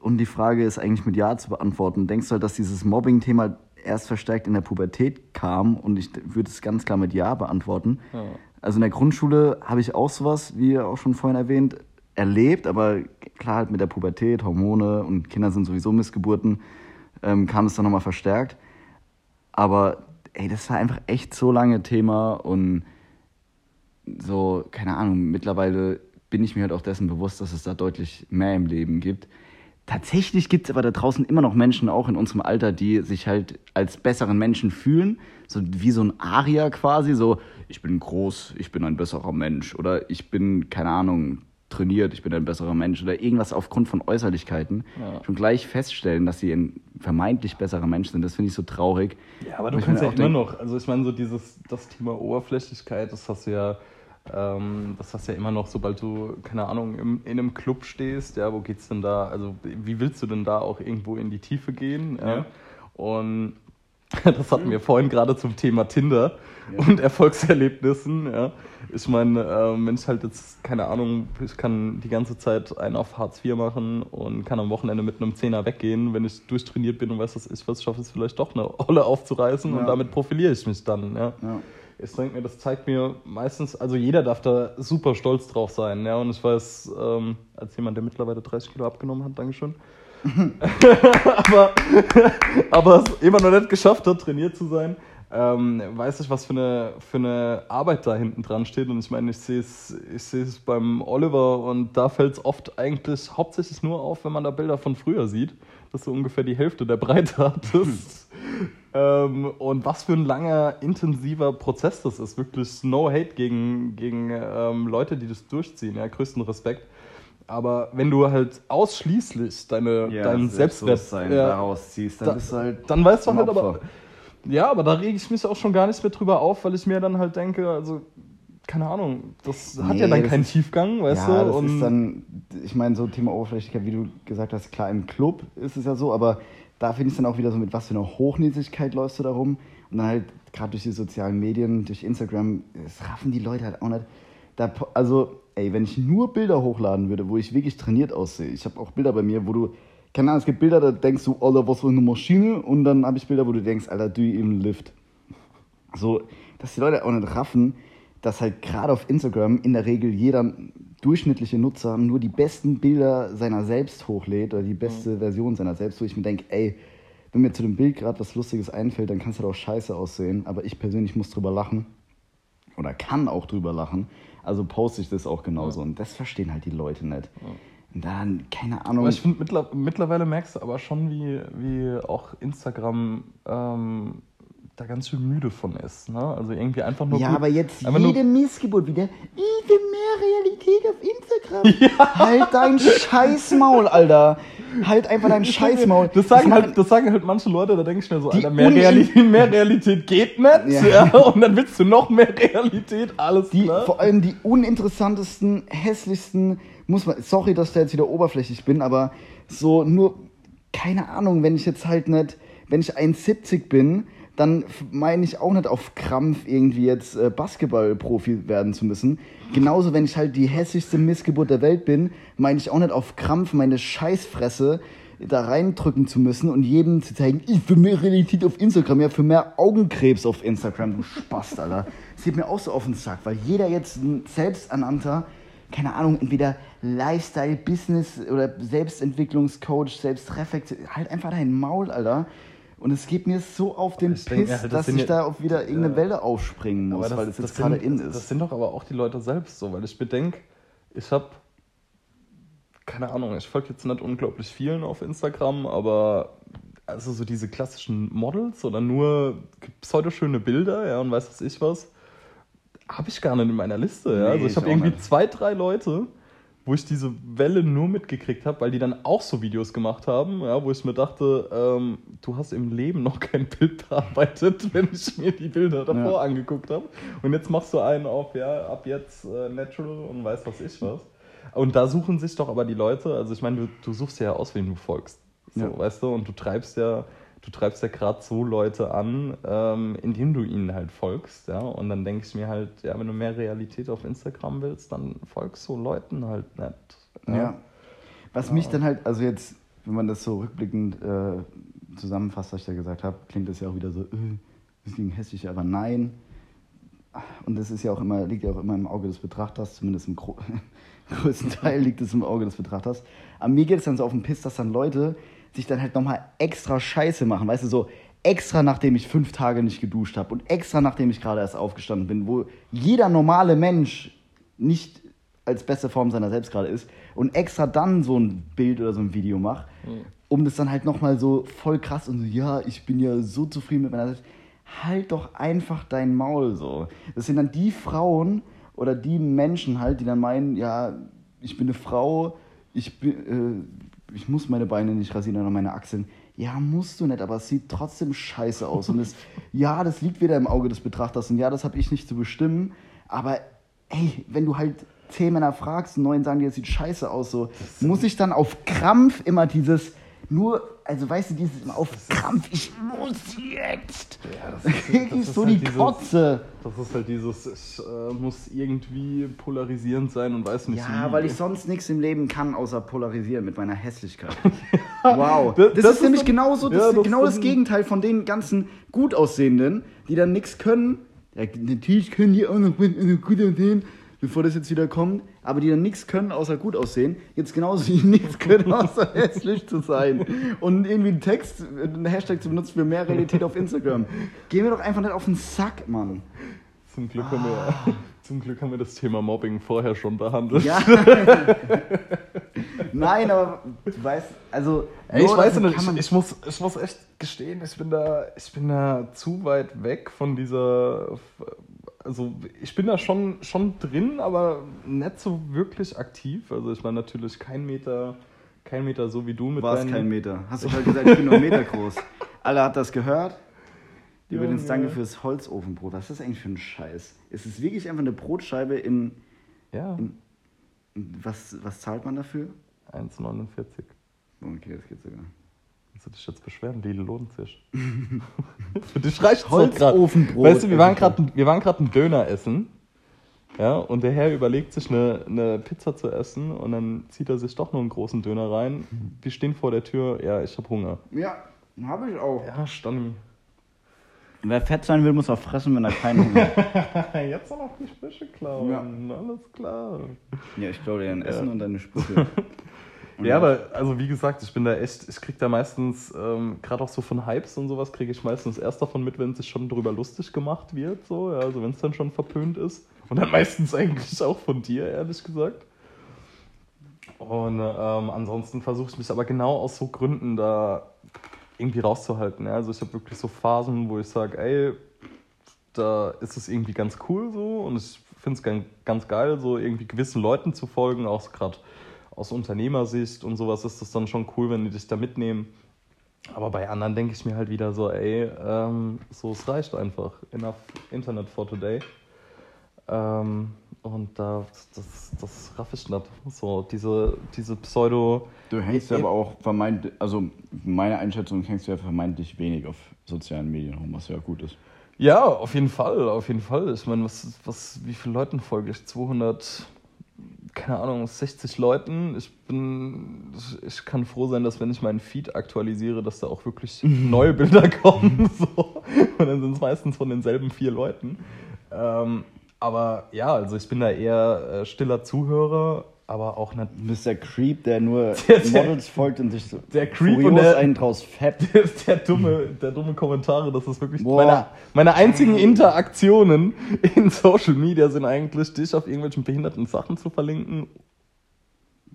und die Frage ist eigentlich mit Ja zu beantworten. Denkst du halt, dass dieses Mobbing-Thema erst verstärkt in der Pubertät kam? Und ich würde es ganz klar mit Ja beantworten. Ja. Also in der Grundschule habe ich auch sowas, wie auch schon vorhin erwähnt, erlebt, aber klar halt mit der Pubertät, Hormone und Kinder sind sowieso Missgeburten, ähm, kam es dann nochmal verstärkt. Aber ey, das war einfach echt so lange Thema und so, keine Ahnung, mittlerweile bin ich mir halt auch dessen bewusst, dass es da deutlich mehr im Leben gibt. Tatsächlich gibt es aber da draußen immer noch Menschen, auch in unserem Alter, die sich halt als besseren Menschen fühlen. So wie so ein Aria quasi, so ich bin groß, ich bin ein besserer Mensch. Oder ich bin, keine Ahnung, trainiert, ich bin ein besserer Mensch. Oder irgendwas aufgrund von Äußerlichkeiten. Ja. Schon gleich feststellen, dass sie ein vermeintlich besserer Mensch sind. Das finde ich so traurig. Ja, aber du kannst ja auch immer noch, also ich meine, so dieses, das Thema Oberflächlichkeit, das hast du ja, ähm, das hast du ja immer noch, sobald du, keine Ahnung, im, in einem Club stehst, ja, wo geht's denn da, also wie willst du denn da auch irgendwo in die Tiefe gehen, ja? Ja. Und das hatten wir vorhin gerade zum Thema Tinder und Erfolgserlebnissen, ja. Ich meine, wenn ich halt jetzt, keine Ahnung, ich kann die ganze Zeit einen auf Hartz IV machen und kann am Wochenende mit einem Zehner weggehen, wenn ich durchtrainiert bin und weiß, dass ich was schaffe, es vielleicht doch eine Olle aufzureißen und Ja. damit profiliere ich mich dann, ja. Ich denke mir, das zeigt mir meistens, also jeder darf da super stolz drauf sein, ja. Und ich weiß, ähm, als jemand, der mittlerweile 30 Kilo abgenommen hat, Dankeschön. aber, aber es immer noch nicht geschafft hat, trainiert zu sein, ähm, weiß ich, was für eine, für eine Arbeit da hinten dran steht. Und ich meine, ich sehe es ich sehe es beim Oliver und da fällt es oft eigentlich hauptsächlich nur auf, wenn man da Bilder von früher sieht. Dass du ungefähr die Hälfte der Breite hattest. ähm, und was für ein langer, intensiver Prozess das ist. Wirklich no hate gegen, gegen ähm, Leute, die das durchziehen. Ja, größten Respekt. Aber wenn du halt ausschließlich deine, deinen Selbstwert Selbstbewusstsein ja, daraus ziehst, dann da- bist du halt. dann weißt du halt aber. Ja, aber da rege ich mich auch schon gar nicht mehr drüber auf, weil ich mir dann halt denke, also, keine Ahnung, das hat Nee, ja dann keinen Tiefgang, weißt ja, du? das Und ist dann, ich meine, so Thema Oberflächlichkeit, wie du gesagt hast, klar, im Club ist es ja so, aber da finde ich es dann auch wieder so, mit was für einer Hochnäsigkeit läufst du da rum. Und dann halt, gerade durch die sozialen Medien, durch Instagram, das raffen die Leute halt auch nicht. Da, also, ey, wenn ich nur Bilder hochladen würde, wo ich wirklich trainiert aussehe, ich habe auch Bilder bei mir, wo du, keine Ahnung, es gibt Bilder, da denkst du, Alter, was für eine Maschine, und dann habe ich Bilder, wo du denkst, Alter, du im Lift. So, dass die Leute auch nicht raffen, dass halt gerade auf Instagram in der Regel jeder durchschnittliche Nutzer nur die besten Bilder seiner selbst hochlädt oder die beste Version seiner selbst, wo ich mir denke, ey, wenn mir zu dem Bild gerade was Lustiges einfällt, dann kann es halt auch scheiße aussehen, aber ich persönlich muss drüber lachen oder kann auch drüber lachen, also poste ich das auch genauso. Und das verstehen halt die Leute nicht. Und dann, keine Ahnung. Aber ich finde, mittler, mittlerweile merkst du aber schon, wie, wie auch Instagram ähm, da ganz schön müde von ist. Ne? Also irgendwie einfach nur. Ja, gut- aber jetzt jede Missgeburt wieder. Ich will mehr Realität auf Instagram. Halt dein Scheißmaul, Alter. Halt einfach dein Scheißmaul. Das sagen, machen- halt, das sagen halt manche Leute, da denke ich mir so, Alter, mehr Realität, mehr Realität geht nicht. Ja. Ja. Und dann willst du noch mehr Realität, alles Die, klar. vor allem die uninteressantesten, hässlichsten, muss man, sorry, dass ich da jetzt wieder oberflächlich bin, aber so nur, keine Ahnung, wenn ich jetzt halt nicht, wenn ich 1,70 bin, dann meine ich auch nicht auf Krampf irgendwie jetzt äh, Basketballprofi werden zu müssen. Genauso, wenn ich halt die hässlichste Missgeburt der Welt bin, meine ich auch nicht auf Krampf meine Scheißfresse da reindrücken zu müssen und jedem zu zeigen, ich will mehr Realität auf Instagram, ja, für mehr Augenkrebs auf Instagram, du Spast, Alter. Das geht mir auch so auf den Sack, weil jeder jetzt ein selbsternannter, keine Ahnung, entweder Lifestyle, Business oder Selbstentwicklungscoach, Selbstreflexion, halt einfach dein Maul, Alter. Und es geht mir so auf den Piss, denke, ja, das dass ich ja- da auf wieder irgendeine Ja. Welle aufspringen muss, Aber weil es jetzt das gerade in Das ist. sind doch aber auch die Leute selbst so, weil ich bedenke, ich habe, keine Ahnung, ich folge jetzt nicht unglaublich vielen auf Instagram, aber also so diese klassischen Models oder nur pseudoschöne Bilder, ja, und weiß was ich was, habe ich gar nicht in meiner Liste. Ja. Nee, also ich ich habe auch irgendwie nicht. zwei, drei Leute, wo ich diese Welle nur mitgekriegt habe, weil die dann auch so Videos gemacht haben, ja, wo ich mir dachte, ähm, du hast im Leben noch kein Bild bearbeitet, wenn ich mir die Bilder davor Ja. angeguckt habe. Und jetzt machst du einen auf, ja, ab jetzt äh, natural und weiß was ich was. Und da suchen sich doch aber die Leute, also ich meine, du, du suchst ja aus, wen du folgst. So, Ja. weißt du, und du treibst ja, du treibst ja gerade so Leute an, ähm, indem du ihnen halt folgst, ja. Und dann denke ich mir halt, ja, wenn du mehr Realität auf Instagram willst, dann folgst du Leuten halt nicht. Ja. Was mich dann halt, also jetzt, wenn man das so rückblickend äh, zusammenfasst, was ich da gesagt habe, klingt das ja auch wieder so, äh, das ging hässlich, aber nein. Und das ist ja auch immer, liegt ja auch immer im Auge des Betrachters, zumindest im gro größten Teil liegt es im Auge des Betrachters. Aber mir geht es dann so auf den Piss, dass dann Leute sich dann halt nochmal extra Scheiße machen, weißt du, so extra nachdem ich fünf Tage nicht geduscht habe und extra nachdem ich gerade erst aufgestanden bin, wo jeder normale Mensch nicht als beste Form seiner selbst gerade ist und extra dann so ein Bild oder so ein Video macht, um das dann halt nochmal so voll krass und so, ja, ich bin ja so zufrieden mit meiner Selbst. Halt doch einfach dein Maul so. Das sind dann die Frauen oder die Menschen halt, die dann meinen, ja, ich bin eine Frau, ich, bin, äh, ich muss meine Beine nicht rasieren oder meine Achseln. Ja, musst du nicht, aber es sieht trotzdem scheiße aus. Und es, ja, das liegt wieder im Auge des Betrachters und ja, das habe ich nicht zu bestimmen. Aber ey, wenn du halt zehn Männer fragst und neun sagen dir, das sieht scheiße aus, so, muss ich dann auf Krampf immer dieses, nur, also weißt du, dieses immer auf Krampf, ich muss jetzt. Ja, das Da ist- krieg das ist so halt die dieses- Kotze. Das ist halt dieses, ich äh, muss irgendwie polarisierend sein und weiß nicht Ja, wie. weil ich sonst nichts im Leben kann, außer polarisieren mit meiner Hässlichkeit. wow. Das- Das, das ist ist nämlich dann- genauso, das ja, ist genau das Gegenteil von den ganzen gut aussehenden, die dann nichts können. Ja, natürlich können die auch noch gut aussehen, bevor das jetzt wieder kommt, aber die dann nichts können, außer gut aussehen. Jetzt genauso die nichts können, außer hässlich zu sein. Und irgendwie einen Text, einen Hashtag zu benutzen für mehr Realität auf Instagram. Geh mir doch einfach nicht auf den Sack, Mann. Zum Glück, haben wir, zum Glück haben wir das Thema Mobbing vorher schon behandelt. Ja. Nein, aber du weißt, also. Ey, ich weiß nicht, ich, ich, muss, ich muss echt gestehen, ich bin, da, ich bin da zu weit weg von dieser. Also, ich bin da schon, schon drin, aber nicht so wirklich aktiv. Also, ich war natürlich kein Meter, kein Meter so wie du mit War es deinen- kein Meter. Hast du gerade gesagt, ich bin nur Meter groß. Alle hat das gehört. Übrigens, Junge. danke fürs Holzofenbrot. Was ist das eigentlich für ein Scheiß? Es ist wirklich einfach eine Brotscheibe in. Ja, in was, was zahlt man dafür? 1,49. Okay, das geht sogar. Willst du dich jetzt beschweren? Lidl lohnt sich. Für dich reicht Holzofenbrot. Weißt du, wir waren gerade wir waren gerade ein Döner essen. Ja, und der Herr überlegt sich eine, eine Pizza zu essen und dann zieht er sich doch nur einen großen Döner rein. Wir stehen vor der Tür, ja, ich hab Hunger. Ja, habe ich auch. Ja, Stanni. Wer fett sein will, muss auch fressen, wenn er keinen Hunger hat. Jetzt noch die Sprüche klauen. Ja. Alles klar. Ja, ich glaube dir dein Essen und deine Sprüche. Ja, aber also wie gesagt, ich bin da echt, ich krieg da meistens, ähm, gerade auch so von Hypes und sowas, kriege ich meistens erst davon mit, wenn sich schon drüber lustig gemacht wird, so, ja, also wenn es dann schon verpönt ist. Und dann meistens eigentlich auch von dir, ehrlich gesagt. Und ähm, ansonsten versuche ich mich aber genau aus so Gründen da irgendwie rauszuhalten. Ja? Also ich habe wirklich so Phasen, wo ich sage, ey, da ist es irgendwie ganz cool so und ich finde es ganz geil, so irgendwie gewissen Leuten zu folgen, auch gerade aus Unternehmersicht und sowas ist das dann schon cool, wenn die dich da mitnehmen. Aber bei anderen denke ich mir halt wieder so, ey, ähm, so es reicht einfach. Enough Internet for today. Ähm, und da, das, das raff ich nicht. So, diese, diese Pseudo. Du hängst ja aber auch vermeintlich, also meine Einschätzung hängst du ja vermeintlich wenig auf sozialen Medien rum, was ja gut ist. Ja, auf jeden Fall, auf jeden Fall. Ich meine, was, was, wie viele Leuten folge ich? 200, keine Ahnung, 60 Leuten. Ich bin, ich kann froh sein, dass wenn ich meinen Feed aktualisiere, dass da auch wirklich neue Bilder kommen. So. Und dann sind es meistens von denselben vier Leuten. Ähm, aber ja, also ich bin da eher äh, stiller Zuhörer, aber auch nicht der Creep, der nur Der- der- Models folgt und sich so der Creep und der- einen draus fett. Der, der, dumme, der dumme Kommentare, das ist wirklich Boah. meine, meine einzigen Interaktionen in Social Media sind eigentlich, dich auf irgendwelchen behinderten Sachen zu verlinken.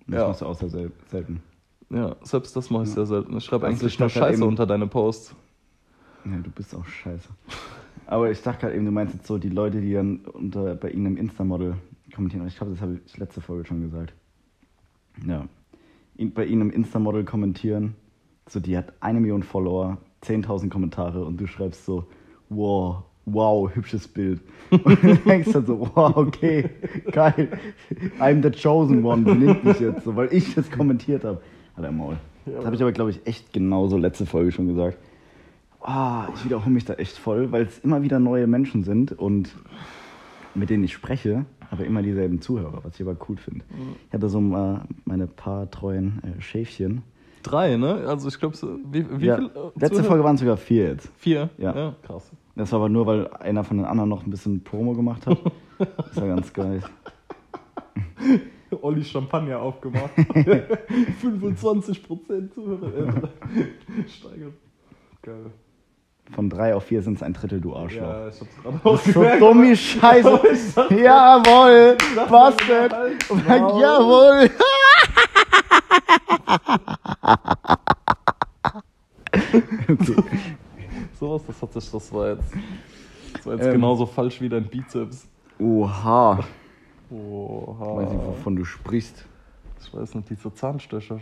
Das Ja. machst du auch sehr sel selten. Ja, selbst das mache ich sehr selten. Ich schreibe Also eigentlich ich nur halt Scheiße unter deine Posts. Ja, du bist auch scheiße. Aber ich dachte gerade eben, du meinst jetzt so die Leute, die dann unter, bei irgendeinem Insta-Model kommentieren. Ich glaube, das habe ich letzte Folge schon gesagt. Ja. Bei irgendeinem Insta-Model kommentieren, so die hat eine Million Follower, 10.000 Kommentare und du schreibst so, wow, wow, hübsches Bild. Und du denkst dann so, wow, okay, geil, I'm the chosen one, benimmt mich jetzt so, weil ich das kommentiert habe. Hat er Maul. Das habe ich aber, glaube ich, echt genauso letzte Folge schon gesagt. Ah, ich wiederhole mich da echt voll, weil es immer wieder neue Menschen sind und mit denen ich spreche, aber immer dieselben Zuhörer, was ich aber cool finde. Ich hatte so mal meine paar treuen äh, Schäfchen. Drei, ne? Also ich glaube, so, wie, wie ja, viel? äh, letzte? Folge waren es sogar vier jetzt. Vier? Ja. krass. Das war aber nur, weil einer von den anderen noch ein bisschen Promo gemacht hat. Das war ganz geil. Olli Champagner aufgemacht. 25% Zuhörer. Äh, Steiger. Geil. Von drei auf vier sind es ein Drittel, du Arschloch. Ja, ich hab's gerade auch So dumme Scheiße. Jawohl. Wow. jawohl. Sowas, das hat sich, das war jetzt, das war jetzt Ähm. genauso falsch wie dein Bizeps. Oha. Oha. Weiß nicht, wovon du sprichst. Ich weiß nicht, diese Zahnstöcher.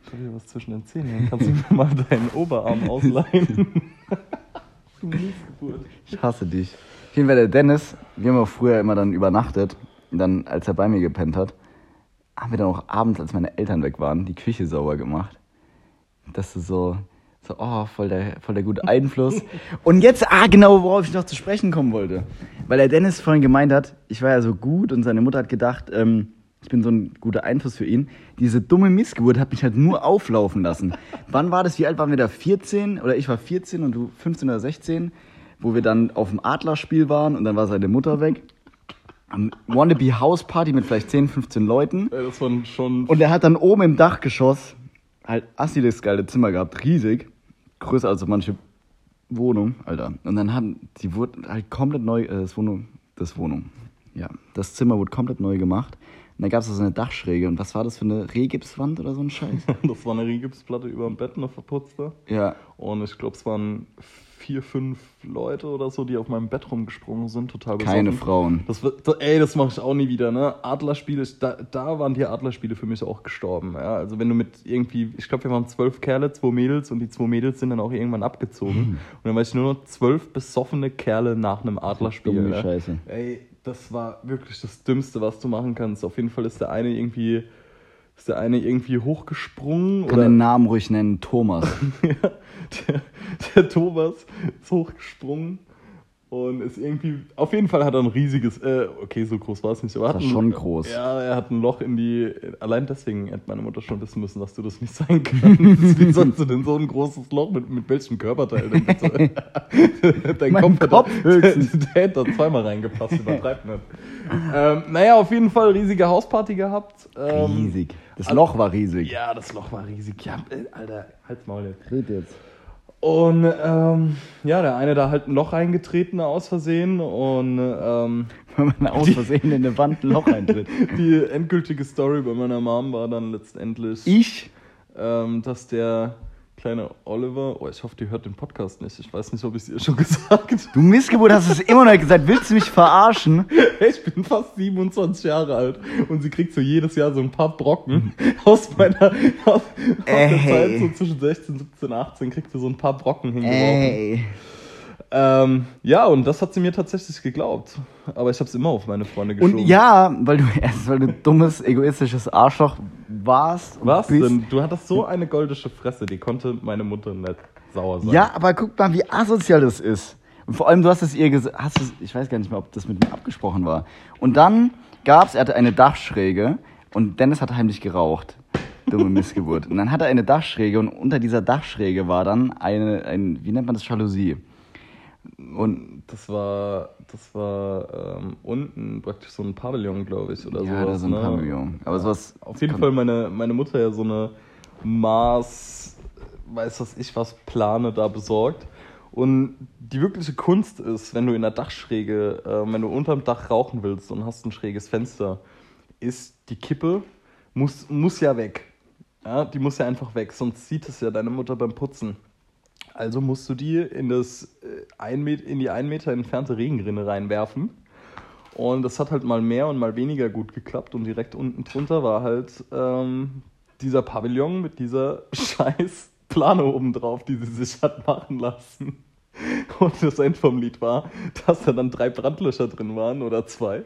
Ich hab hier was zwischen den Zähnen. Kannst du mir mal deinen Oberarm ausleihen? du Missgeburt. Ich hasse dich. Auf jeden Fall der Dennis, wir haben auch früher immer dann übernachtet. Und dann, als er bei mir gepennt hat, haben wir dann auch abends, als meine Eltern weg waren, die Küche sauber gemacht. Das ist so, so, oh, voll der, voll der gute Einfluss. Und jetzt, ah, genau, worauf ich noch zu sprechen kommen wollte. Weil der Dennis vorhin gemeint hat, ich war ja so gut und seine Mutter hat gedacht, ähm, ich bin so ein guter Einfluss für ihn. Diese dumme Missgeburt hat mich halt nur auflaufen lassen. Wann war das? Wie alt waren wir da? 14? Oder ich war 14 und du 15 oder 16? Wo wir dann auf dem Adlerspiel waren und dann war seine Mutter weg. Am Wannabe House Party mit vielleicht 10, 15 Leuten. Das waren schon. Und er hat dann oben im Dachgeschoss halt assi das geile Zimmer gehabt, riesig. Größer als so manche Wohnung, Alter. Und dann haben, die wurde halt komplett neu, äh, das Wohnung, das Wohnung, ja, das Zimmer wurde komplett neu gemacht. Und da gab es so eine Dachschräge. Und was war das für eine Rehgipswand oder so ein Scheiß? Das war eine Rigipsplatte über dem Bett, eine verputzte. ja. Und ich glaube, es waren vier, fünf Leute oder so, die auf meinem Bett rumgesprungen sind, total Keine besoffen. Frauen. Das wird, da- ey, das mache ich auch nie wieder, ne? Adlerspiele, ich- da, da waren die Adlerspiele für mich auch gestorben, ja? Also wenn du mit irgendwie, ich glaube, wir waren zwölf Kerle, zwei Mädels und die zwei Mädels sind dann auch irgendwann abgezogen. Hm. Und dann war ich nur noch zwölf besoffene Kerle nach einem Adlerspiel. Dumme ja? Scheiße. Ey, das war wirklich das Dümmste, was du machen kannst. Auf jeden Fall ist der eine irgendwie, ist der eine irgendwie hochgesprungen Kann den Namen ruhig nennen, Thomas. ja, der, der Thomas ist hochgesprungen und ist irgendwie. Auf jeden Fall hat er ein riesiges. Äh, okay, so groß war es nicht, aber hat war ein, schon groß. Ja, er hat ein Loch in die. Allein deswegen hätte meine Mutter schon wissen müssen, dass du das nicht sein kannst. Wie sollst du denn so ein großes Loch mit, mit welchem Körperteil denn bitte? Dein Mein Kopf, Kopf höchstens. der hätte da zweimal reingepasst, übertreib nicht. ähm, naja, auf jeden Fall riesige Hausparty gehabt. Ähm, Riesig. Das Loch war riesig. Ja, das Loch war riesig. Ja, äh, Alter, halt's Maul jetzt. Red jetzt. Und ähm, ja, der eine da halt ein Loch reingetreten aus Versehen und ähm, Wenn man aus Versehen in eine Wand ein Loch eintritt. die endgültige Story bei meiner Mom war dann letztendlich, Ich? ähm, dass der kleine Oliver, oh, ich hoffe, die hört den Podcast nicht. Ich weiß nicht, ob ich es ihr schon gesagt Du Missgeburt hast es immer noch gesagt. Willst du mich verarschen? Ich bin fast 27 Jahre alt und sie kriegt so jedes Jahr so ein paar Brocken aus meiner aus, aus der. Zeit so zwischen 16, 17, 18 kriegt sie so ein paar Brocken hingeworfen. Ey. Ähm, ja, und das hat sie mir tatsächlich geglaubt. Aber ich habe es immer auf meine Freunde geschoben. Und ja, weil du erst, weil du dummes, egoistisches Arschloch warst. und Was bist. denn? Du hattest so eine goldische Fresse, die konnte meine Mutter nicht sauer sein. Ja, aber guck mal, wie asozial das ist. Und vor allem, du hast es ihr gesagt, hast es, ich weiß gar nicht mehr, ob das mit ihm abgesprochen war. Und dann gab's, er hatte eine Dachschräge und Dennis hat heimlich geraucht. Dumme Missgeburt. Und dann hatte er eine Dachschräge und unter dieser Dachschräge war dann eine, ein, wie nennt man das, Jalousie. Und Das war, das war ähm, unten praktisch so ein Pavillon, glaube ich, oder ja, sowas. da ist ein ne? Pavillon. Aber sowas. Auf jeden Fall meine, meine Mutter ja so eine Maß, weiß was ich was, Plane da besorgt. Und die wirkliche Kunst ist, wenn du in der Dachschräge, äh, wenn du unterm Dach rauchen willst und hast ein schräges Fenster, ist die Kippe, muss, muss ja weg. Ja, die muss ja einfach weg, sonst sieht es ja deine Mutter beim Putzen. Also musst du die in, das, äh, ein Met in die ein Meter entfernte Regenrinne reinwerfen. Und das hat halt mal mehr und mal weniger gut geklappt. Und direkt unten drunter war halt ähm, dieser Pavillon mit dieser scheiß Plane oben drauf, die sie sich hat machen lassen. Und das End vom Lied war, dass da dann drei Brandlöcher drin waren oder zwei.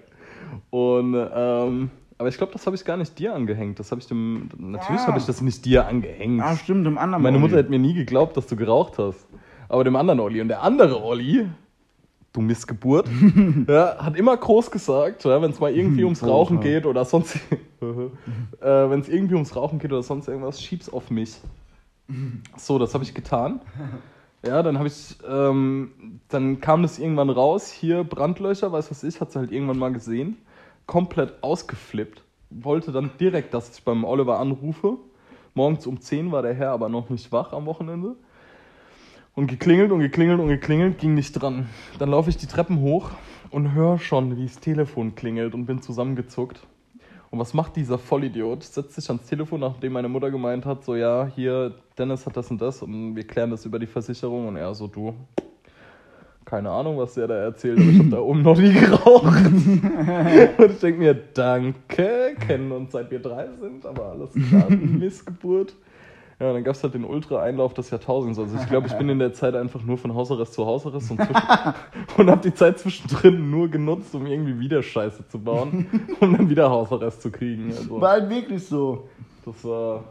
Und ähm, aber ich glaube, das habe ich gar nicht dir angehängt. Das habe ich dem. Natürlich Ah. habe ich das nicht dir angehängt. Ah, stimmt, im anderen. Meine Olli. Mutter hätte mir nie geglaubt, dass du geraucht hast. Aber dem anderen Olli. Und der andere Olli, du Missgeburt, ja, hat immer groß gesagt, ja, wenn es mal irgendwie ums Rauchen geht oder sonst. äh, wenn es irgendwie ums Rauchen geht oder sonst irgendwas, schieb's auf mich. So, das habe ich getan. Ja, dann habe ich, ähm, dann kam das irgendwann raus, hier Brandlöcher, weiß was ich, hat sie halt irgendwann mal gesehen, komplett ausgeflippt, wollte dann direkt, dass ich beim Oliver anrufe. Morgens um 10 war der Herr aber noch nicht wach am Wochenende. Und geklingelt und geklingelt und geklingelt, ging nicht dran. Dann laufe ich die Treppen hoch und höre schon, wie das Telefon klingelt und bin zusammengezuckt. Und was macht dieser Vollidiot? Setzt sich ans Telefon, nachdem meine Mutter gemeint hat, so ja, hier, Dennis hat das und das und wir klären das über die Versicherung. Und er so, du, keine Ahnung, was der da erzählt, aber ich habe da oben noch nie geraucht. und ich denke mir, danke, kennen uns seit wir drei sind, aber alles klar, Missgeburt. Ja, dann gab es halt den Ultra-Einlauf des Jahrtausends. Also ich glaube, ich bin in der Zeit einfach nur von Hausarrest zu Hausarrest und, und habe die Zeit zwischendrin nur genutzt, um irgendwie wieder Scheiße zu bauen, um dann wieder Hausarrest zu kriegen. Also War halt wirklich so. das war,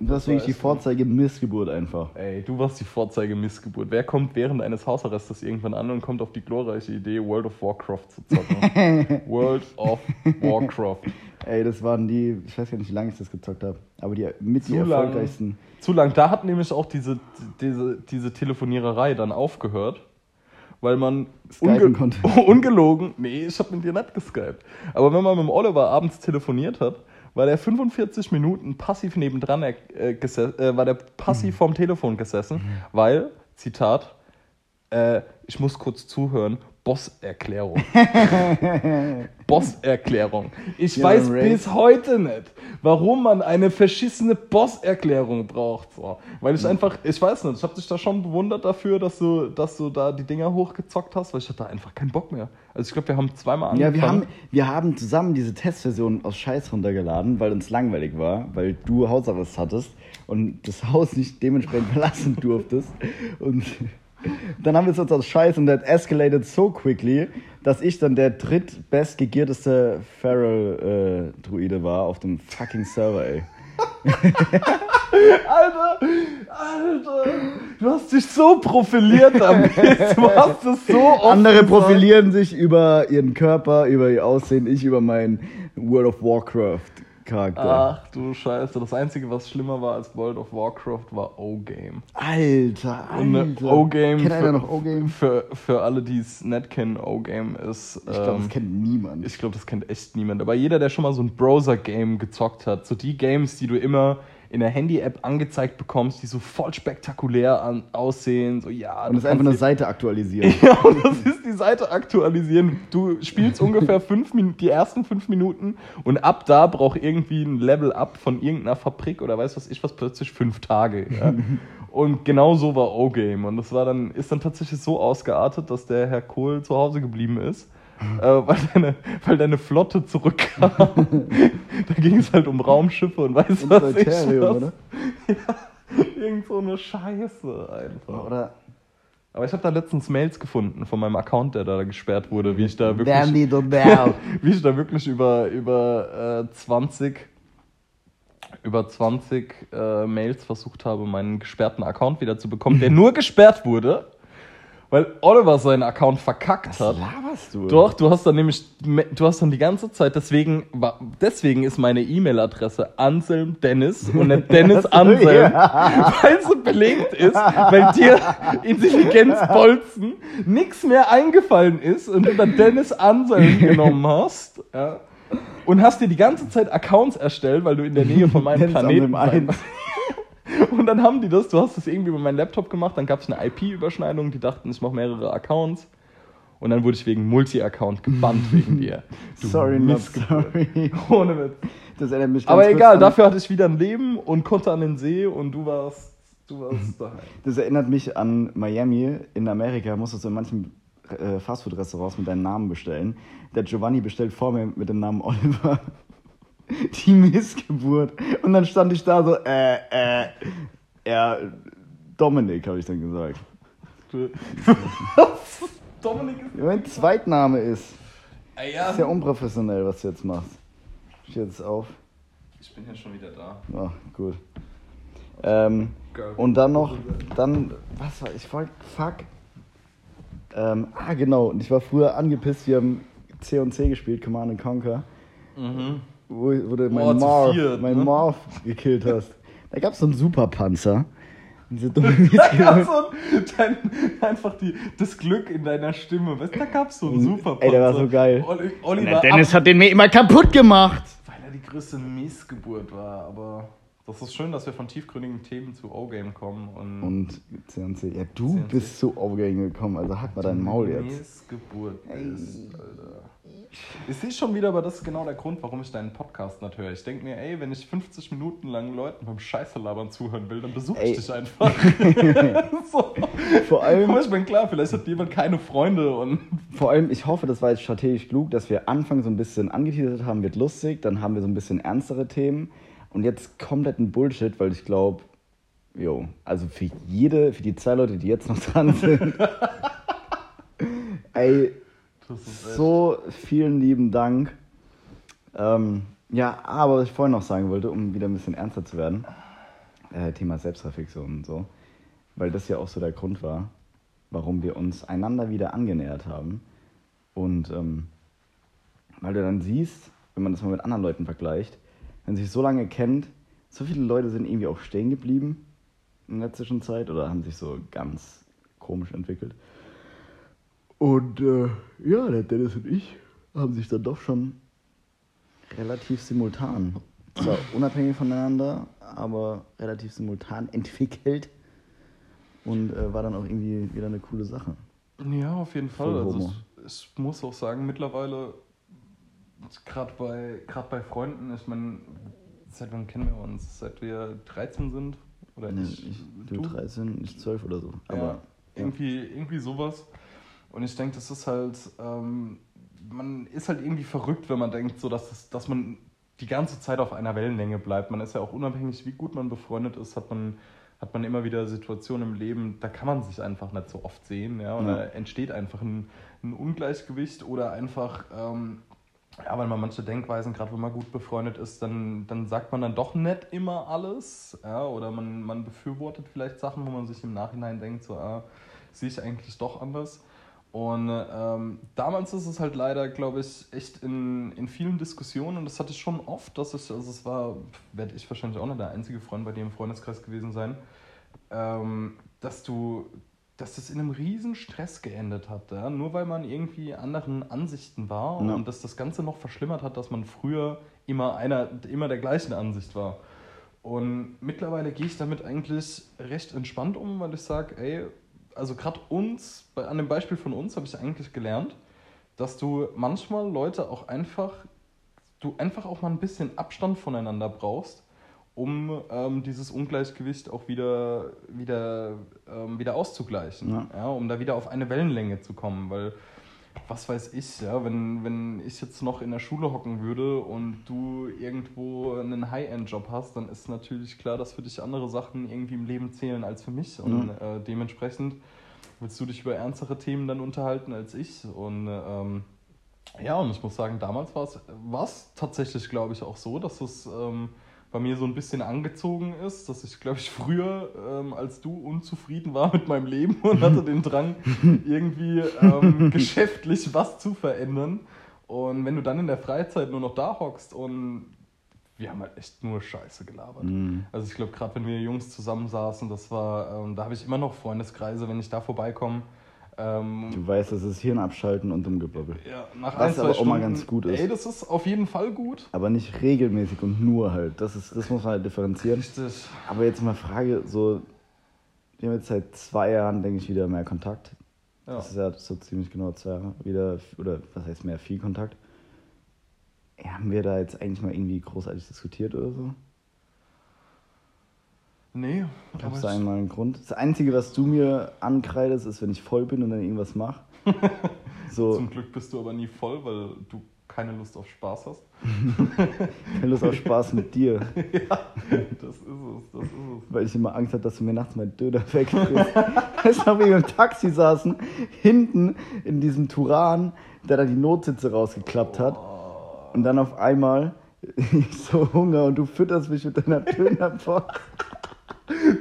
Das ist wirklich die Vorzeige Missgeburt einfach. ey, du warst die Vorzeige Missgeburt. Wer kommt während eines Hausarrestes irgendwann an und kommt auf die glorreiche Idee, World of Warcraft zu zocken? World of Warcraft. Ey, das waren die, ich weiß gar nicht, wie lange ich das gezockt habe, aber die mit die Zu lang. erfolgreichsten. Zu lang. Da hat nämlich auch diese, diese, diese Telefoniererei dann aufgehört, weil man Skypen konnte. ungelogen, nee, ich habe mit dir nicht geskypt, aber wenn man mit dem Oliver abends telefoniert hat, war der 45 Minuten passiv nebendran äh, äh, war der passiv vorm Telefon gesessen, weil, Zitat, Äh, ich muss kurz zuhören. Bosserklärung. Bosserklärung. Ich Ja, weiß Ray. bis heute nicht, warum man eine verschissene Bosserklärung braucht. So. Weil ich einfach, ich weiß nicht, ich habe dich da schon bewundert dafür, dass du, dass du da die Dinger hochgezockt hast, weil ich hatte einfach keinen Bock mehr. Also ich glaube, wir haben zweimal Ja, angefangen. wir haben, wir haben zusammen diese Testversion aus Scheiß runtergeladen, weil uns langweilig war, weil du Hausarrest hattest und das Haus nicht dementsprechend verlassen durftest. Und dann haben wir uns aus Scheiß und that escalated so quickly, dass ich dann der drittbestgegierteste Feral-Druide war auf dem fucking Server, ey. Alter, Alter, du hast dich so profiliert damit. Du hast es so oft Andere gesagt. profilieren sich über ihren Körper, über ihr Aussehen, ich über meinen World of Warcraft Charakter. Ach du Scheiße, das Einzige, was schlimmer war als World of Warcraft, war O-Game. Alter, Alter. O-Game. Kennt einer noch O-Game? Für, für alle, die es nicht kennen, O-Game ist. Ich glaube, ähm, das kennt niemand. Ich glaube, das kennt echt niemand. Aber jeder, der schon mal so ein Browser-Game gezockt hat, so die Games, die du immer in der Handy-App angezeigt bekommst, die so voll spektakulär an, aussehen, so ja. und du das ist einfach eine Seite aktualisieren. Ja, und das ist die Seite aktualisieren. Du spielst ungefähr fünf die ersten fünf Minuten und ab da braucht irgendwie ein Level-Up von irgendeiner Fabrik oder weiß was ich was plötzlich fünf Tage. Ja? Und genau so war O-Game. Und das war dann, ist dann tatsächlich so ausgeartet, dass der Herr Kohl zu Hause geblieben ist. Äh, weil, deine, weil deine Flotte zurückkam. da ging es halt um Raumschiffe und weiß Und was ich Deuterium, was. oder? Irgend so eine Scheiße einfach. Oder Aber ich habe da letztens Mails gefunden von meinem Account, der da gesperrt wurde, wie ich da wirklich, Dandy Bell. wie ich da wirklich über, über äh, 20 über 20 äh, Mails versucht habe, meinen gesperrten Account wieder zu bekommen, der nur gesperrt wurde, weil Oliver seinen Account verkackt hat. laberst du? Doch, du hast dann nämlich, du hast dann die ganze Zeit, deswegen, deswegen ist meine E-Mail-Adresse Anselm Dennis und nicht Dennis Anselm, weil sie belegt ist, weil dir Intelligenzbolzen nichts mehr eingefallen ist und du dann Dennis Anselm genommen hast. Ja. Und hast dir die ganze Zeit Accounts erstellt, weil du in der Nähe von meinem Planeten und dann haben die das, du hast das irgendwie über meinen Laptop gemacht, dann gab es eine IP-Überschneidung, die dachten, ich mache mehrere Accounts. Und dann wurde ich wegen Multi-Account gebannt wegen dir. Du Sorry, not sorry. Ohne Witz. Das erinnert mich ganz Aber egal, an, dafür hatte ich wieder ein Leben und konnte an den See und du warst, du warst daheim. Das erinnert mich an Miami. In Amerika musstest du in manchen äh, Fastfood-Restaurants mit deinem Namen bestellen. Der Giovanni bestellt vor mir mit dem Namen Oliver die Missgeburt. Und dann stand ich da so, äh, äh, ja, Dominik, habe ich dann gesagt. Du- Dominik ist. Mein Zweitname ist. Ah, Ist ja unprofessionell, was du jetzt machst. Ich jetzt auf. Ich bin ja schon wieder da. Oh, gut. Ähm, und dann noch, dann, was war, ich wollte, fuck. Ähm, ah, genau, und ich war früher angepisst, wir haben C und C gespielt, Command and Conquer, Mhm. Wo, wo du Oh, meinen zu Marv, viert, meinen ne? Marv gekillt hast. Da gab es so einen Superpanzer. Diese dumme Da gab so ein, dein, einfach die, das Glück in deiner Stimme. Weißt, du, da gab es so einen super Ey, der war so geil. Oli, Oliver Dennis ab, hat den mir immer kaputt gemacht. weil er die größte Missgeburt war. Aber das ist schön, dass wir von tiefgründigen Themen zu O-Game kommen. Und, Und C und C, ja, du C&C. bist so aufgegangen gekommen, also halt mal dein Maul jetzt. Missgeburt ist, Alter. Ich sehe schon wieder, aber das ist genau der Grund, warum ich deinen Podcast nicht höre. Ich denke mir, ey, wenn ich 50 Minuten lang Leuten beim Scheiße labern zuhören will, dann besuche ich dich einfach. so. Vor allem, Aber ich bin klar, vielleicht hat jemand keine Freunde und Vor allem, ich hoffe, das war jetzt strategisch klug, dass wir Anfang so ein bisschen angeteasert haben, wird lustig, dann haben wir so ein bisschen ernstere Themen und jetzt komplett ein Bullshit, weil ich glaube, jo, also für jede, für die zwei Leute, die jetzt noch dran sind, ey. So vielen lieben Dank. Ähm, ja, aber was ich vorhin noch sagen wollte, um wieder ein bisschen ernster zu werden, äh, Thema Selbstreflexion und so, weil das ja auch so der Grund war, warum wir uns einander wieder angenähert haben. Und ähm, weil du dann siehst, wenn man das mal mit anderen Leuten vergleicht, wenn sich so lange kennt, so viele Leute sind irgendwie auch stehen geblieben in der Zwischenzeit oder haben sich so ganz komisch entwickelt. Und äh, ja, der Dennis und ich haben sich dann doch schon relativ simultan, zwar unabhängig voneinander, aber relativ simultan entwickelt. und äh, war dann auch irgendwie wieder eine coole Sache. Ja, auf jeden Fall. Also ich, ich muss auch sagen, mittlerweile, gerade bei, grad bei Freunden, ich meine, seit wann kennen wir uns? Seit wir 13 sind? Oder Nee, ich, ich, du 13, ich 12 oder so. Aber ja, irgendwie, irgendwie sowas. Und ich denke, das ist halt, ähm, man ist halt irgendwie verrückt, wenn man denkt, so dass, es, dass man die ganze Zeit auf einer Wellenlänge bleibt. Man ist ja auch unabhängig, wie gut man befreundet ist, hat man, hat man immer wieder Situationen im Leben, da kann man sich einfach nicht so oft sehen. Ja? Und Ja. da entsteht einfach ein, ein Ungleichgewicht oder einfach, ähm, ja, weil man manche Denkweisen, gerade wenn man gut befreundet ist, dann, dann sagt man dann doch nicht immer alles. Ja? Oder man, man befürwortet vielleicht Sachen, wo man sich im Nachhinein denkt, so, ah, sehe ich eigentlich doch anders. Und ähm, damals ist es halt leider, glaube ich, echt in, in vielen Diskussionen, und das hatte ich schon oft, dass ich, also es war, werde ich wahrscheinlich auch nicht der einzige Freund bei dir im Freundeskreis gewesen sein, ähm, dass du, dass das in einem riesen Stress geendet hat, ja? nur weil man irgendwie anderen Ansichten war Ja. und dass das Ganze noch verschlimmert hat, dass man früher immer einer, immer der gleichen Ansicht war. Und mittlerweile gehe ich damit eigentlich recht entspannt um, weil ich sage, ey, also gerade uns, bei, an dem Beispiel von uns habe ich eigentlich gelernt, dass du manchmal Leute auch einfach, du einfach auch mal ein bisschen Abstand voneinander brauchst, um ähm, dieses Ungleichgewicht auch wieder, wieder, ähm, wieder auszugleichen. Ja. Ja, um da wieder auf eine Wellenlänge zu kommen, weil was weiß ich, ja, wenn, wenn ich jetzt noch in der Schule hocken würde und du irgendwo einen High-End-Job hast, dann ist natürlich klar, dass für dich andere Sachen irgendwie im Leben zählen als für mich. Und äh, dementsprechend willst du dich über ernstere Themen dann unterhalten als ich. Und ähm, ja, und ich muss sagen, damals war es- war es tatsächlich, glaube ich, auch so, dass es ähm, bei mir so ein bisschen angezogen ist, dass ich, glaube ich, früher ähm, als du unzufrieden war mit meinem Leben und hatte den Drang, irgendwie ähm, geschäftlich was zu verändern. Und wenn du dann in der Freizeit nur noch da hockst und wir haben halt echt nur Scheiße gelabert. Mhm. Also ich glaube, gerade wenn wir Jungs zusammensaßen, das war, ähm, da habe ich immer noch Freundeskreise, wenn ich da vorbeikomme. Ähm, Du weißt, das ist Hirn abschalten und Dummgebabbel. ja, nach Was ein, zwei aber auch mal Stunden, ganz gut ist. Ey, das ist auf jeden Fall gut. Aber nicht regelmäßig und nur halt. Das, ist, das muss man halt differenzieren. Richtig. Aber jetzt mal Frage, so, wir haben jetzt seit zwei Jahren, denke ich, wieder mehr Kontakt. Ja. Das ist ja so ziemlich genau zwei Jahre wieder, oder was heißt mehr, viel Kontakt. Ja, haben wir da jetzt eigentlich mal irgendwie großartig diskutiert oder so? Nee, Gab es da einmal einen Grund? Das Einzige, was du mir ankreidest, ist, wenn ich voll bin und dann irgendwas mache. So, zum Glück bist du aber nie voll, weil du keine Lust auf Spaß hast. keine Lust auf Spaß mit dir, ja, das ist es, das ist es. weil ich immer Angst habe, dass du mir nachts meinen Döner wegfrisst. Wie wir im Taxi saßen, hinten in diesem Turan, der da die Notsitze rausgeklappt hat. Und dann auf einmal ich so Hunger und du fütterst mich mit deiner Dönerbox.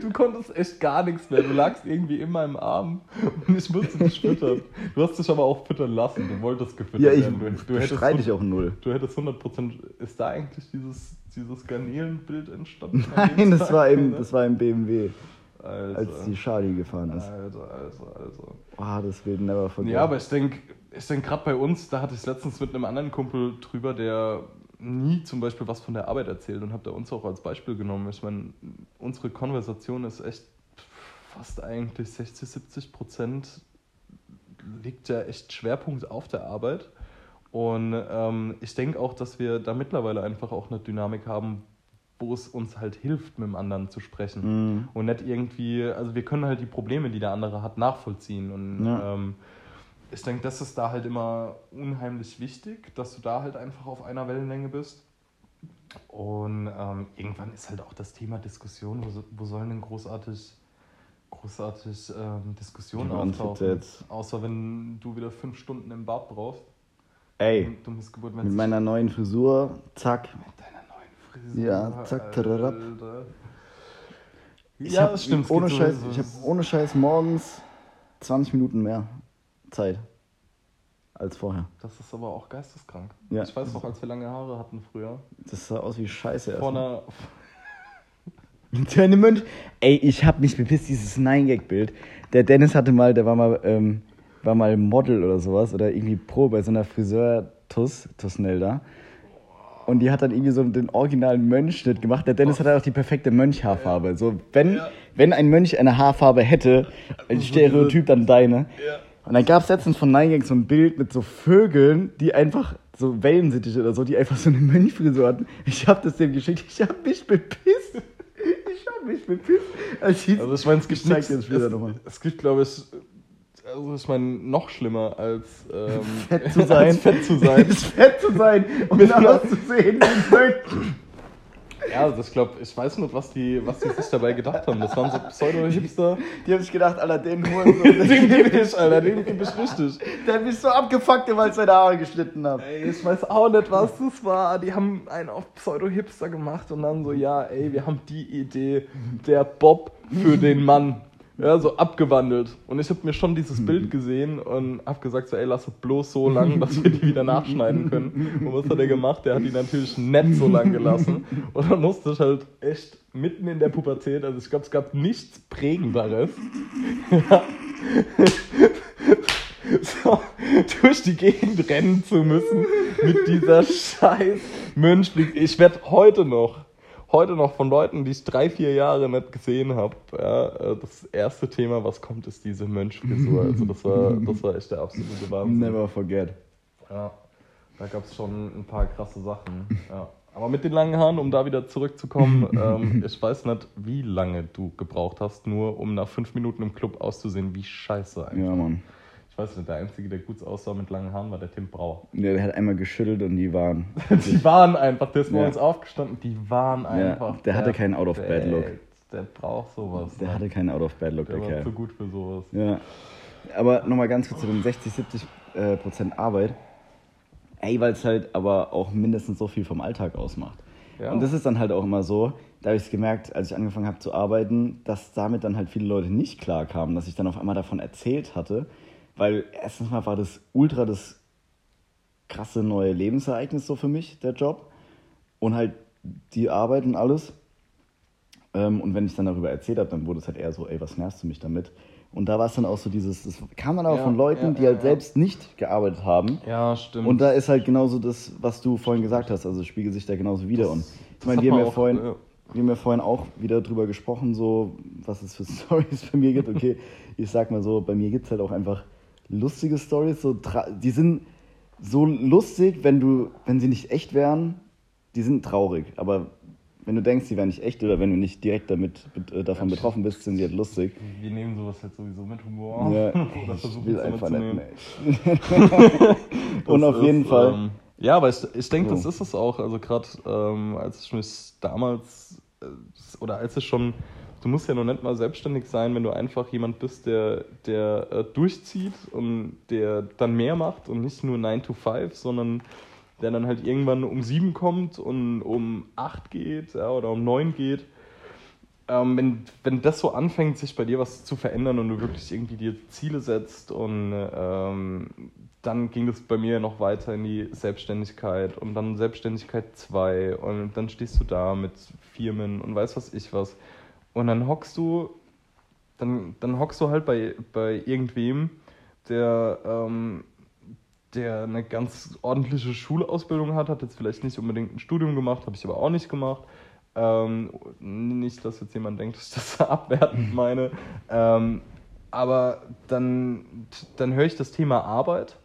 Du konntest echt gar nichts mehr. Du lagst irgendwie in meinem Arm und ich musste dich füttern. Du hast dich aber auch füttern lassen. Du wolltest gefüttert Ja, ich werden. Du, du, hättest, streite ich auch null. du hättest 100%. Ist da eigentlich dieses, dieses Garnelenbild entstanden? Nein, das Tag? war im, Ne? das war im BMW, Alter. als die Charlie gefahren ist. Alter, Alter, Alter. Ah, das wird never forget. Ja, aber ich denke, ich denk, gerade bei uns, da hatte ich letztens mit einem anderen Kumpel drüber, der nie zum Beispiel was von der Arbeit erzählt und habe da uns auch als Beispiel genommen. Ich meine, unsere Konversation ist echt fast eigentlich 60, 70 Prozent liegt ja echt Schwerpunkt auf der Arbeit. Und ähm, ich denke auch, dass wir da mittlerweile einfach auch eine Dynamik haben, wo es uns halt hilft, mit dem anderen zu sprechen. Mhm. Und nicht irgendwie, also wir können halt die Probleme, die der andere hat, nachvollziehen. Und Ja. ähm, ich denke, das ist da halt immer unheimlich wichtig, dass du da halt einfach auf einer Wellenlänge bist. Und ähm, irgendwann ist halt auch das Thema Diskussion, wo, wo sollen denn großartig, großartig ähm, Diskussionen auftauchen? Außer wenn du wieder fünf Stunden im Bad brauchst. Ey, Du Missgeburt, mit meiner neuen Frisur, zack. mit deiner neuen Frisur. Ja, zack. Alter. Ich ja, hab, das stimmt. Ohne Scheiß, so- ich habe ohne Scheiß morgens 20 Minuten mehr Zeit als vorher. Das ist aber auch geisteskrank. Ja. Ich weiß noch, als wir lange Haare hatten früher. Das sah aus wie Scheiße. Vor einer, Deine Mönch. Ey, ich hab mich bepisst, dieses Nine-Gag-Bild. Der Dennis hatte mal, der war mal, ähm, war mal Model oder sowas oder irgendwie Pro bei so einer Friseur-Tuss, Tussnel da. Und die hat dann irgendwie so den originalen Mönchschnitt gemacht. Der Dennis hat halt auch die perfekte Mönchhaarfarbe. So, wenn, Ja. wenn ein Mönch eine Haarfarbe hätte, ein Stereotyp dann deine. Ja. Und dann gab es letztens von Nine Gag so ein Bild mit so Vögeln, die einfach so Wellensittiche oder so, die einfach so eine Mönchfrisur hatten. Ich hab das dem geschickt, ich hab mich bepisst. Ich hab mich bepisst. Als ich, Also ich meine, es gibt nichts, es, nochmal. es gibt, glaube ich, also ich meine, noch schlimmer als ähm, Fett zu sein. fett zu sein. Fett zu sein und Mit dann einer- auszusehen wie ein. Ja, also ich glaube, ich weiß nicht, was die, was die sich dabei gedacht haben. Das waren so Pseudo-Hipster. Die haben sich gedacht, Alter, den Hurensohn, Den geb ich, Alter, den geb ich richtig. der hat mich so abgefuckt, weil ich seine Haare geschnitten habe. Ey, ich weiß auch nicht, was das war. Die haben einen auf Pseudo-Hipster gemacht und dann so, ja, ey, wir haben die Idee, der Bob für den Mann. Ja, so abgewandelt. Und ich habe mir schon dieses Bild gesehen und habe gesagt, so, ey, lass es bloß so lang, dass wir die wieder nachschneiden können. Und was hat er gemacht? Der hat die natürlich nicht so lang gelassen. Und dann musste ich halt echt mitten in der Pubertät, also ich glaube, es gab nichts Prägenderes. Ja. so, durch die Gegend rennen zu müssen mit dieser scheiß Mönchblick. Ich werde heute noch, heute noch von Leuten, die ich drei, vier Jahre nicht gesehen habe, ja, äh, das erste Thema, was kommt, ist diese Mönchfrisur. Also das war, das war echt der absolute Wahnsinn. Never forget. Ja, da gab es schon ein paar krasse Sachen. Ja. Aber mit den langen Haaren, um da wieder zurückzukommen, ähm, ich weiß nicht, wie lange du gebraucht hast, nur um nach fünf Minuten im Club auszusehen, wie scheiße eigentlich. Ja, Mann. Ich weiß nicht, der Einzige, der gut aussah mit langen Haaren, war der Tim Brauer. Der hat einmal geschüttelt und die waren. Die waren einfach, der ist Ja. morgens aufgestanden, die waren Ja, einfach. der hatte keinen Out-of-Bed-Look. Der braucht sowas. Der ne? hatte keinen Out-of-Bed-Look, der der war Kerl. zu gut für sowas. Ja. Aber nochmal ganz kurz zu den 60, 70 äh, Prozent Arbeit. Ey, weil es halt aber auch mindestens so viel vom Alltag ausmacht. Ja. Und das ist dann halt auch immer so, da habe ich es gemerkt, als ich angefangen habe zu arbeiten, dass damit dann halt viele Leute nicht klar kamen, dass ich dann auf einmal davon erzählt hatte. Weil erstens mal war das ultra das krasse neue Lebensereignis so für mich, der Job. Und halt die Arbeit und alles. Ähm, und wenn ich dann darüber erzählt habe, dann wurde es halt eher so, ey, was nervst du mich damit? Und da war es dann auch so dieses, das kam dann auch Ja, von Leuten, ja, die halt ja. selbst nicht gearbeitet haben. Ja, stimmt. Und da ist halt genauso das, was du vorhin gesagt hast, also spiegelt sich da genauso wieder. und ich das meine, wir haben, ja vorhin, ja. wir haben ja vorhin auch wieder drüber gesprochen, so was es für Stories bei mir gibt. Okay, ich sag mal so, bei mir gibt es halt auch einfach lustige Stories, so die sind so lustig, wenn du, wenn sie nicht echt wären, die sind traurig. Aber wenn du denkst, sie wären nicht echt oder wenn du nicht direkt damit äh, davon Ja, betroffen bist, sind sie halt lustig. Wir nehmen sowas halt sowieso mit Humor. Ja, Oder ich will einfach nicht. mehr. Und auf jeden ist, Fall. Ähm, ja, aber ich, ich denke, So. das ist es auch. Also gerade ähm, als ich mich damals äh, oder als es schon, du musst ja noch nicht mal selbstständig sein, wenn du einfach jemand bist, der, der äh, durchzieht und der dann mehr macht und nicht nur 9 to 5, sondern der dann halt irgendwann um 7 kommt und um 8 geht ja, oder um 9 geht. Ähm, wenn, wenn das so anfängt, sich bei dir was zu verändern und du wirklich irgendwie dir Ziele setzt und ähm, dann ging es bei mir noch weiter in die Selbstständigkeit und dann Selbstständigkeit 2 und dann stehst du da mit Firmen und weiß was ich was und dann hockst du dann, dann hockst du halt bei, bei irgendwem, der, ähm, der eine ganz ordentliche Schulausbildung hat, hat jetzt vielleicht nicht unbedingt ein Studium gemacht, habe ich aber auch nicht gemacht. Ähm, nicht, dass jetzt jemand denkt, dass ich das abwertend meine. Ähm, aber dann, dann höre ich das Thema Arbeit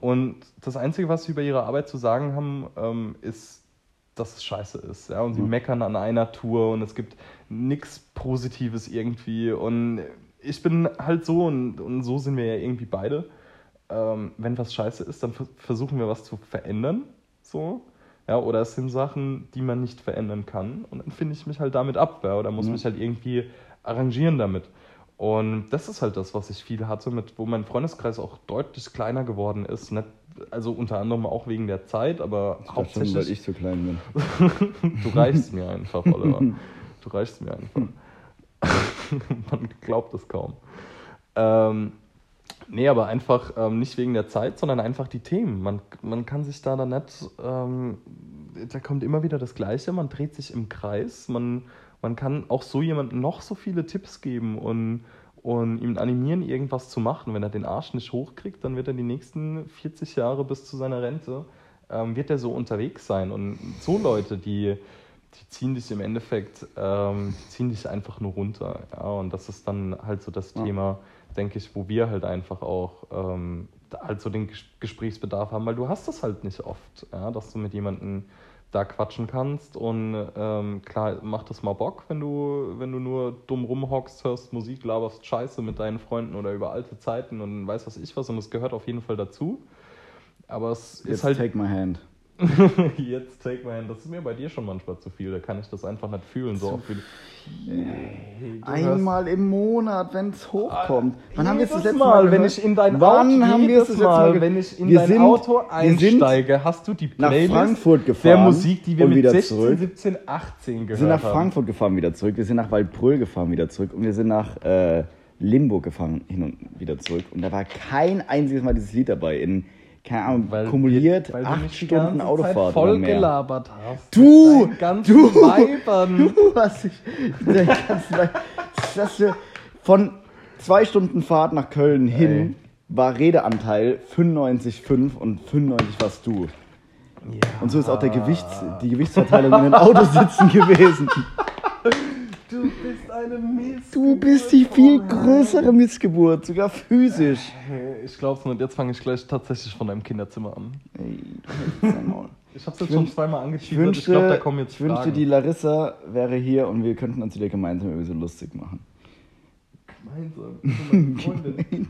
und das Einzige, was sie über ihre Arbeit zu sagen haben, ähm, ist, dass es scheiße ist. Ja? Und sie Mhm. meckern an einer Tour und es gibt nichts Positives irgendwie. Und ich bin halt so und, und so sind wir ja irgendwie beide. Ähm, wenn was scheiße ist, dann vers- versuchen wir was zu verändern. So. Ja, oder es sind Sachen, die man nicht verändern kann. Und dann finde ich mich halt damit ab. Ja, oder muss Mhm. mich halt irgendwie arrangieren damit. Und das ist halt das, was ich viel hatte, mit, wo mein Freundeskreis auch deutlich kleiner geworden ist. Nicht, also unter anderem auch wegen der Zeit, aber Ich dachte schon, weil hauptsächlich. ich so klein bin. Du reichst mir einfach, Oliver. Du reichst mir einfach. Man glaubt es kaum. Ähm, nee, aber einfach ähm, nicht wegen der Zeit, sondern einfach die Themen. Man, man kann sich da dann nicht, ähm, da kommt immer wieder das Gleiche, man dreht sich im Kreis, man, man kann auch so jemandem noch so viele Tipps geben und, und ihn animieren, irgendwas zu machen. Wenn er den Arsch nicht hochkriegt, dann wird er die nächsten 40 Jahre bis zu seiner Rente ähm, wird er so unterwegs sein. Und so Leute, die, die ziehen dich im Endeffekt, ähm, die ziehen dich einfach nur runter. Ja? Und das ist dann halt so das Ja. Thema, denke ich, wo wir halt einfach auch ähm, halt so den Ges- Gesprächsbedarf haben, weil du hast das halt nicht oft, ja? dass du mit jemandem da quatschen kannst und ähm, klar macht das mal Bock, wenn du, wenn du nur dumm rumhockst, hörst Musik, laberst Scheiße mit deinen Freunden oder über alte Zeiten und weiß was ich was und es gehört auf jeden Fall dazu. Aber es Jetzt ist halt take my hand. jetzt take my hand, das ist mir bei dir schon manchmal zu viel, da kann ich das einfach nicht fühlen, so oft wie Einmal im Monat, wenn es hochkommt. Wann haben wir es das letzte Mal, Mal, wenn ich in dein Wann Auto, haben wir es jedes das letzte Mal, wenn ich in Wir dein sind- Auto einsteige, hast du die nach Playlist Frankfurt der gefahren Musik, die wir mit wieder 16, zurück. 17, 18 gehört Wir sind nach haben. Frankfurt gefahren, wieder zurück. Wir sind nach Waldbröl gefahren, wieder zurück. Und wir sind nach äh, Limburg gefahren, hin und wieder zurück. Und da war kein einziges Mal dieses Lied dabei. In, keine Ahnung, Weil kumuliert wir- weil acht Stunden ganze Zeit Autofahrt voll mehr. gelabert hast. Du, du, Weibern. Du hast dich ganzen du von zwei Stunden Fahrt nach Köln hin Ey. war Redeanteil 95,5 und 95 warst du. Und so ist auch der Gewichts, die Gewichtsverteilung in den Autositzen gewesen. Du bist eine Mist. Du bist die viel größere Missgeburt, sogar physisch. Ich glaub's nicht, jetzt fange ich gleich tatsächlich von deinem Kinderzimmer an. Ey, du. Ich hab's jetzt Ich schon zweimal Ich angeteasert, ich, wünschte, glaube, da kommen jetzt ich wünschte, Fragen. die Larissa wäre hier und wir könnten uns wieder gemeinsam irgendwie so lustig machen. Gemeinsam. mit meiner Freundin.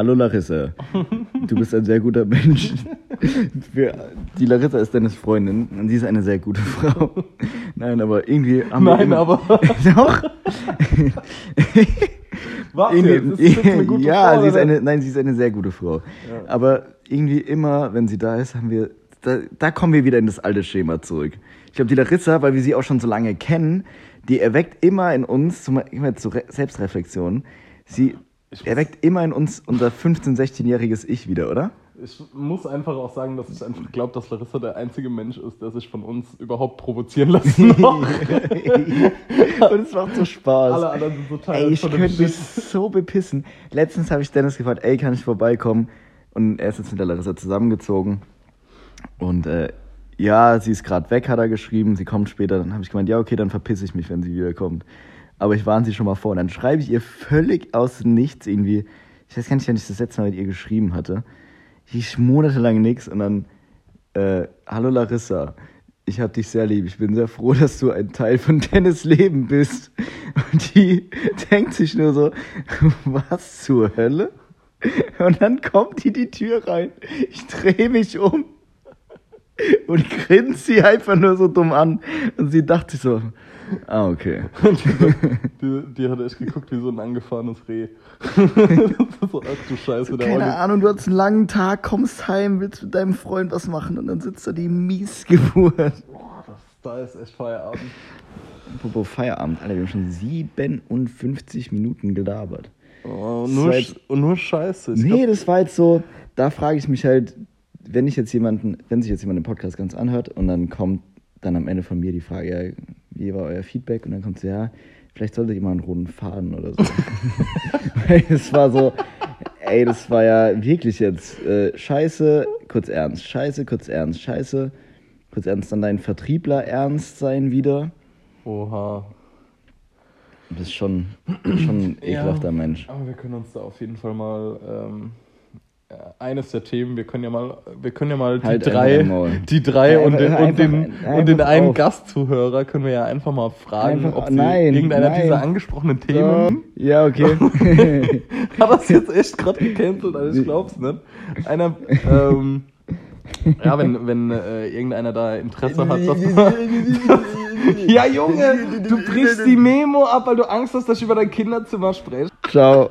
Hallo Larissa, du bist ein sehr guter Mensch. Die Larissa ist Dennis Freundin und sie ist eine sehr gute Frau. Nein, aber irgendwie haben wir Nein, immer, aber. Doch. Jetzt? Irgendwie, Ist eine gute ja, Frau, sie ist eine, nein, sie ist eine sehr gute Frau. Aber irgendwie immer, wenn sie da ist, haben wir, da, da kommen wir wieder in das alte Schema zurück. Ich glaube, die Larissa, weil wir sie auch schon so lange kennen, die erweckt immer in uns, zum, immer zur Re Selbstreflexion, sie Ich- erweckt immer in uns unser 15-, 16-jähriges Ich wieder, oder? Ich muss einfach auch sagen, dass ich einfach glaube, dass Larissa der einzige Mensch ist, der sich von uns überhaupt provozieren lassen. Und es macht so Spaß. Alle anderen sind so Teil Ey, ich könnte mich Shit. so bepissen. Letztens habe ich Dennis gefragt, ey, kann ich vorbeikommen? Und er ist jetzt mit der Larissa zusammengezogen. Und äh, ja, sie ist gerade weg, hat er geschrieben. Sie kommt später. Dann habe ich gemeint, ja, okay, dann verpiss ich mich, wenn sie wiederkommt. Aber ich warne sie schon mal vor. Und dann schreibe ich ihr völlig aus nichts irgendwie. Ich weiß gar nicht, wann ich das letzte Mal mit ihr geschrieben hatte. Ich monatelang nichts und dann, äh, hallo Larissa, ich hab dich sehr lieb. Ich bin sehr froh, dass du ein Teil von Dennis Leben bist. Und die denkt sich nur so, was zur Hölle? Und dann kommt die die Tür rein. Ich drehe mich um und grinse sie einfach nur so dumm an. Und sie dachte so, ah, okay. Die, die hat echt geguckt wie so ein angefahrenes Reh. so, ach du Scheiße, der Keine Olli. Ahnung, du hast einen langen Tag, kommst heim, willst mit deinem Freund was machen und dann sitzt da die Miesgeburt. Boah, das, da ist echt Feierabend. Apropos Feierabend, Alter, wir haben schon 57 Minuten gelabert. Oh, nur, jetzt- und nur Scheiße. Ich nee, glaub, das war jetzt so, da frage ich mich halt, wenn ich jetzt jemanden, wenn sich jetzt jemand den Podcast ganz anhört und dann kommt dann am Ende von mir die Frage, ja, wie war euer Feedback? Und dann kommt so, ja, vielleicht solltet ihr mal einen roten Faden oder so. Weil es war so, ey, das war ja wirklich jetzt äh, scheiße, kurz ernst, scheiße, kurz ernst, scheiße, kurz ernst, dann dein Vertriebler ernst sein wieder. Oha. Du bist schon, schon ein Ja. ekelhafter Mensch. Aber wir können uns da auf jeden Fall mal ähm, äh, eines der Themen, wir können ja mal, wir können ja mal die Halt einfach drei, die drei und den, einfach- und den, einfach- und den einen auf. Gastzuhörer können wir ja einfach mal fragen, Einfach- ob sie nein, irgendeiner nein. dieser angesprochenen Themen Ja, okay. hat das jetzt echt gerade gecancelt, also ich glaub's nicht. Einer, ähm, ja, wenn, wenn äh, irgendeiner da Interesse hat, dass Ja, Junge, du brichst die Memo ab, weil du Angst hast, dass ich über dein Kinderzimmer spreche. Ciao.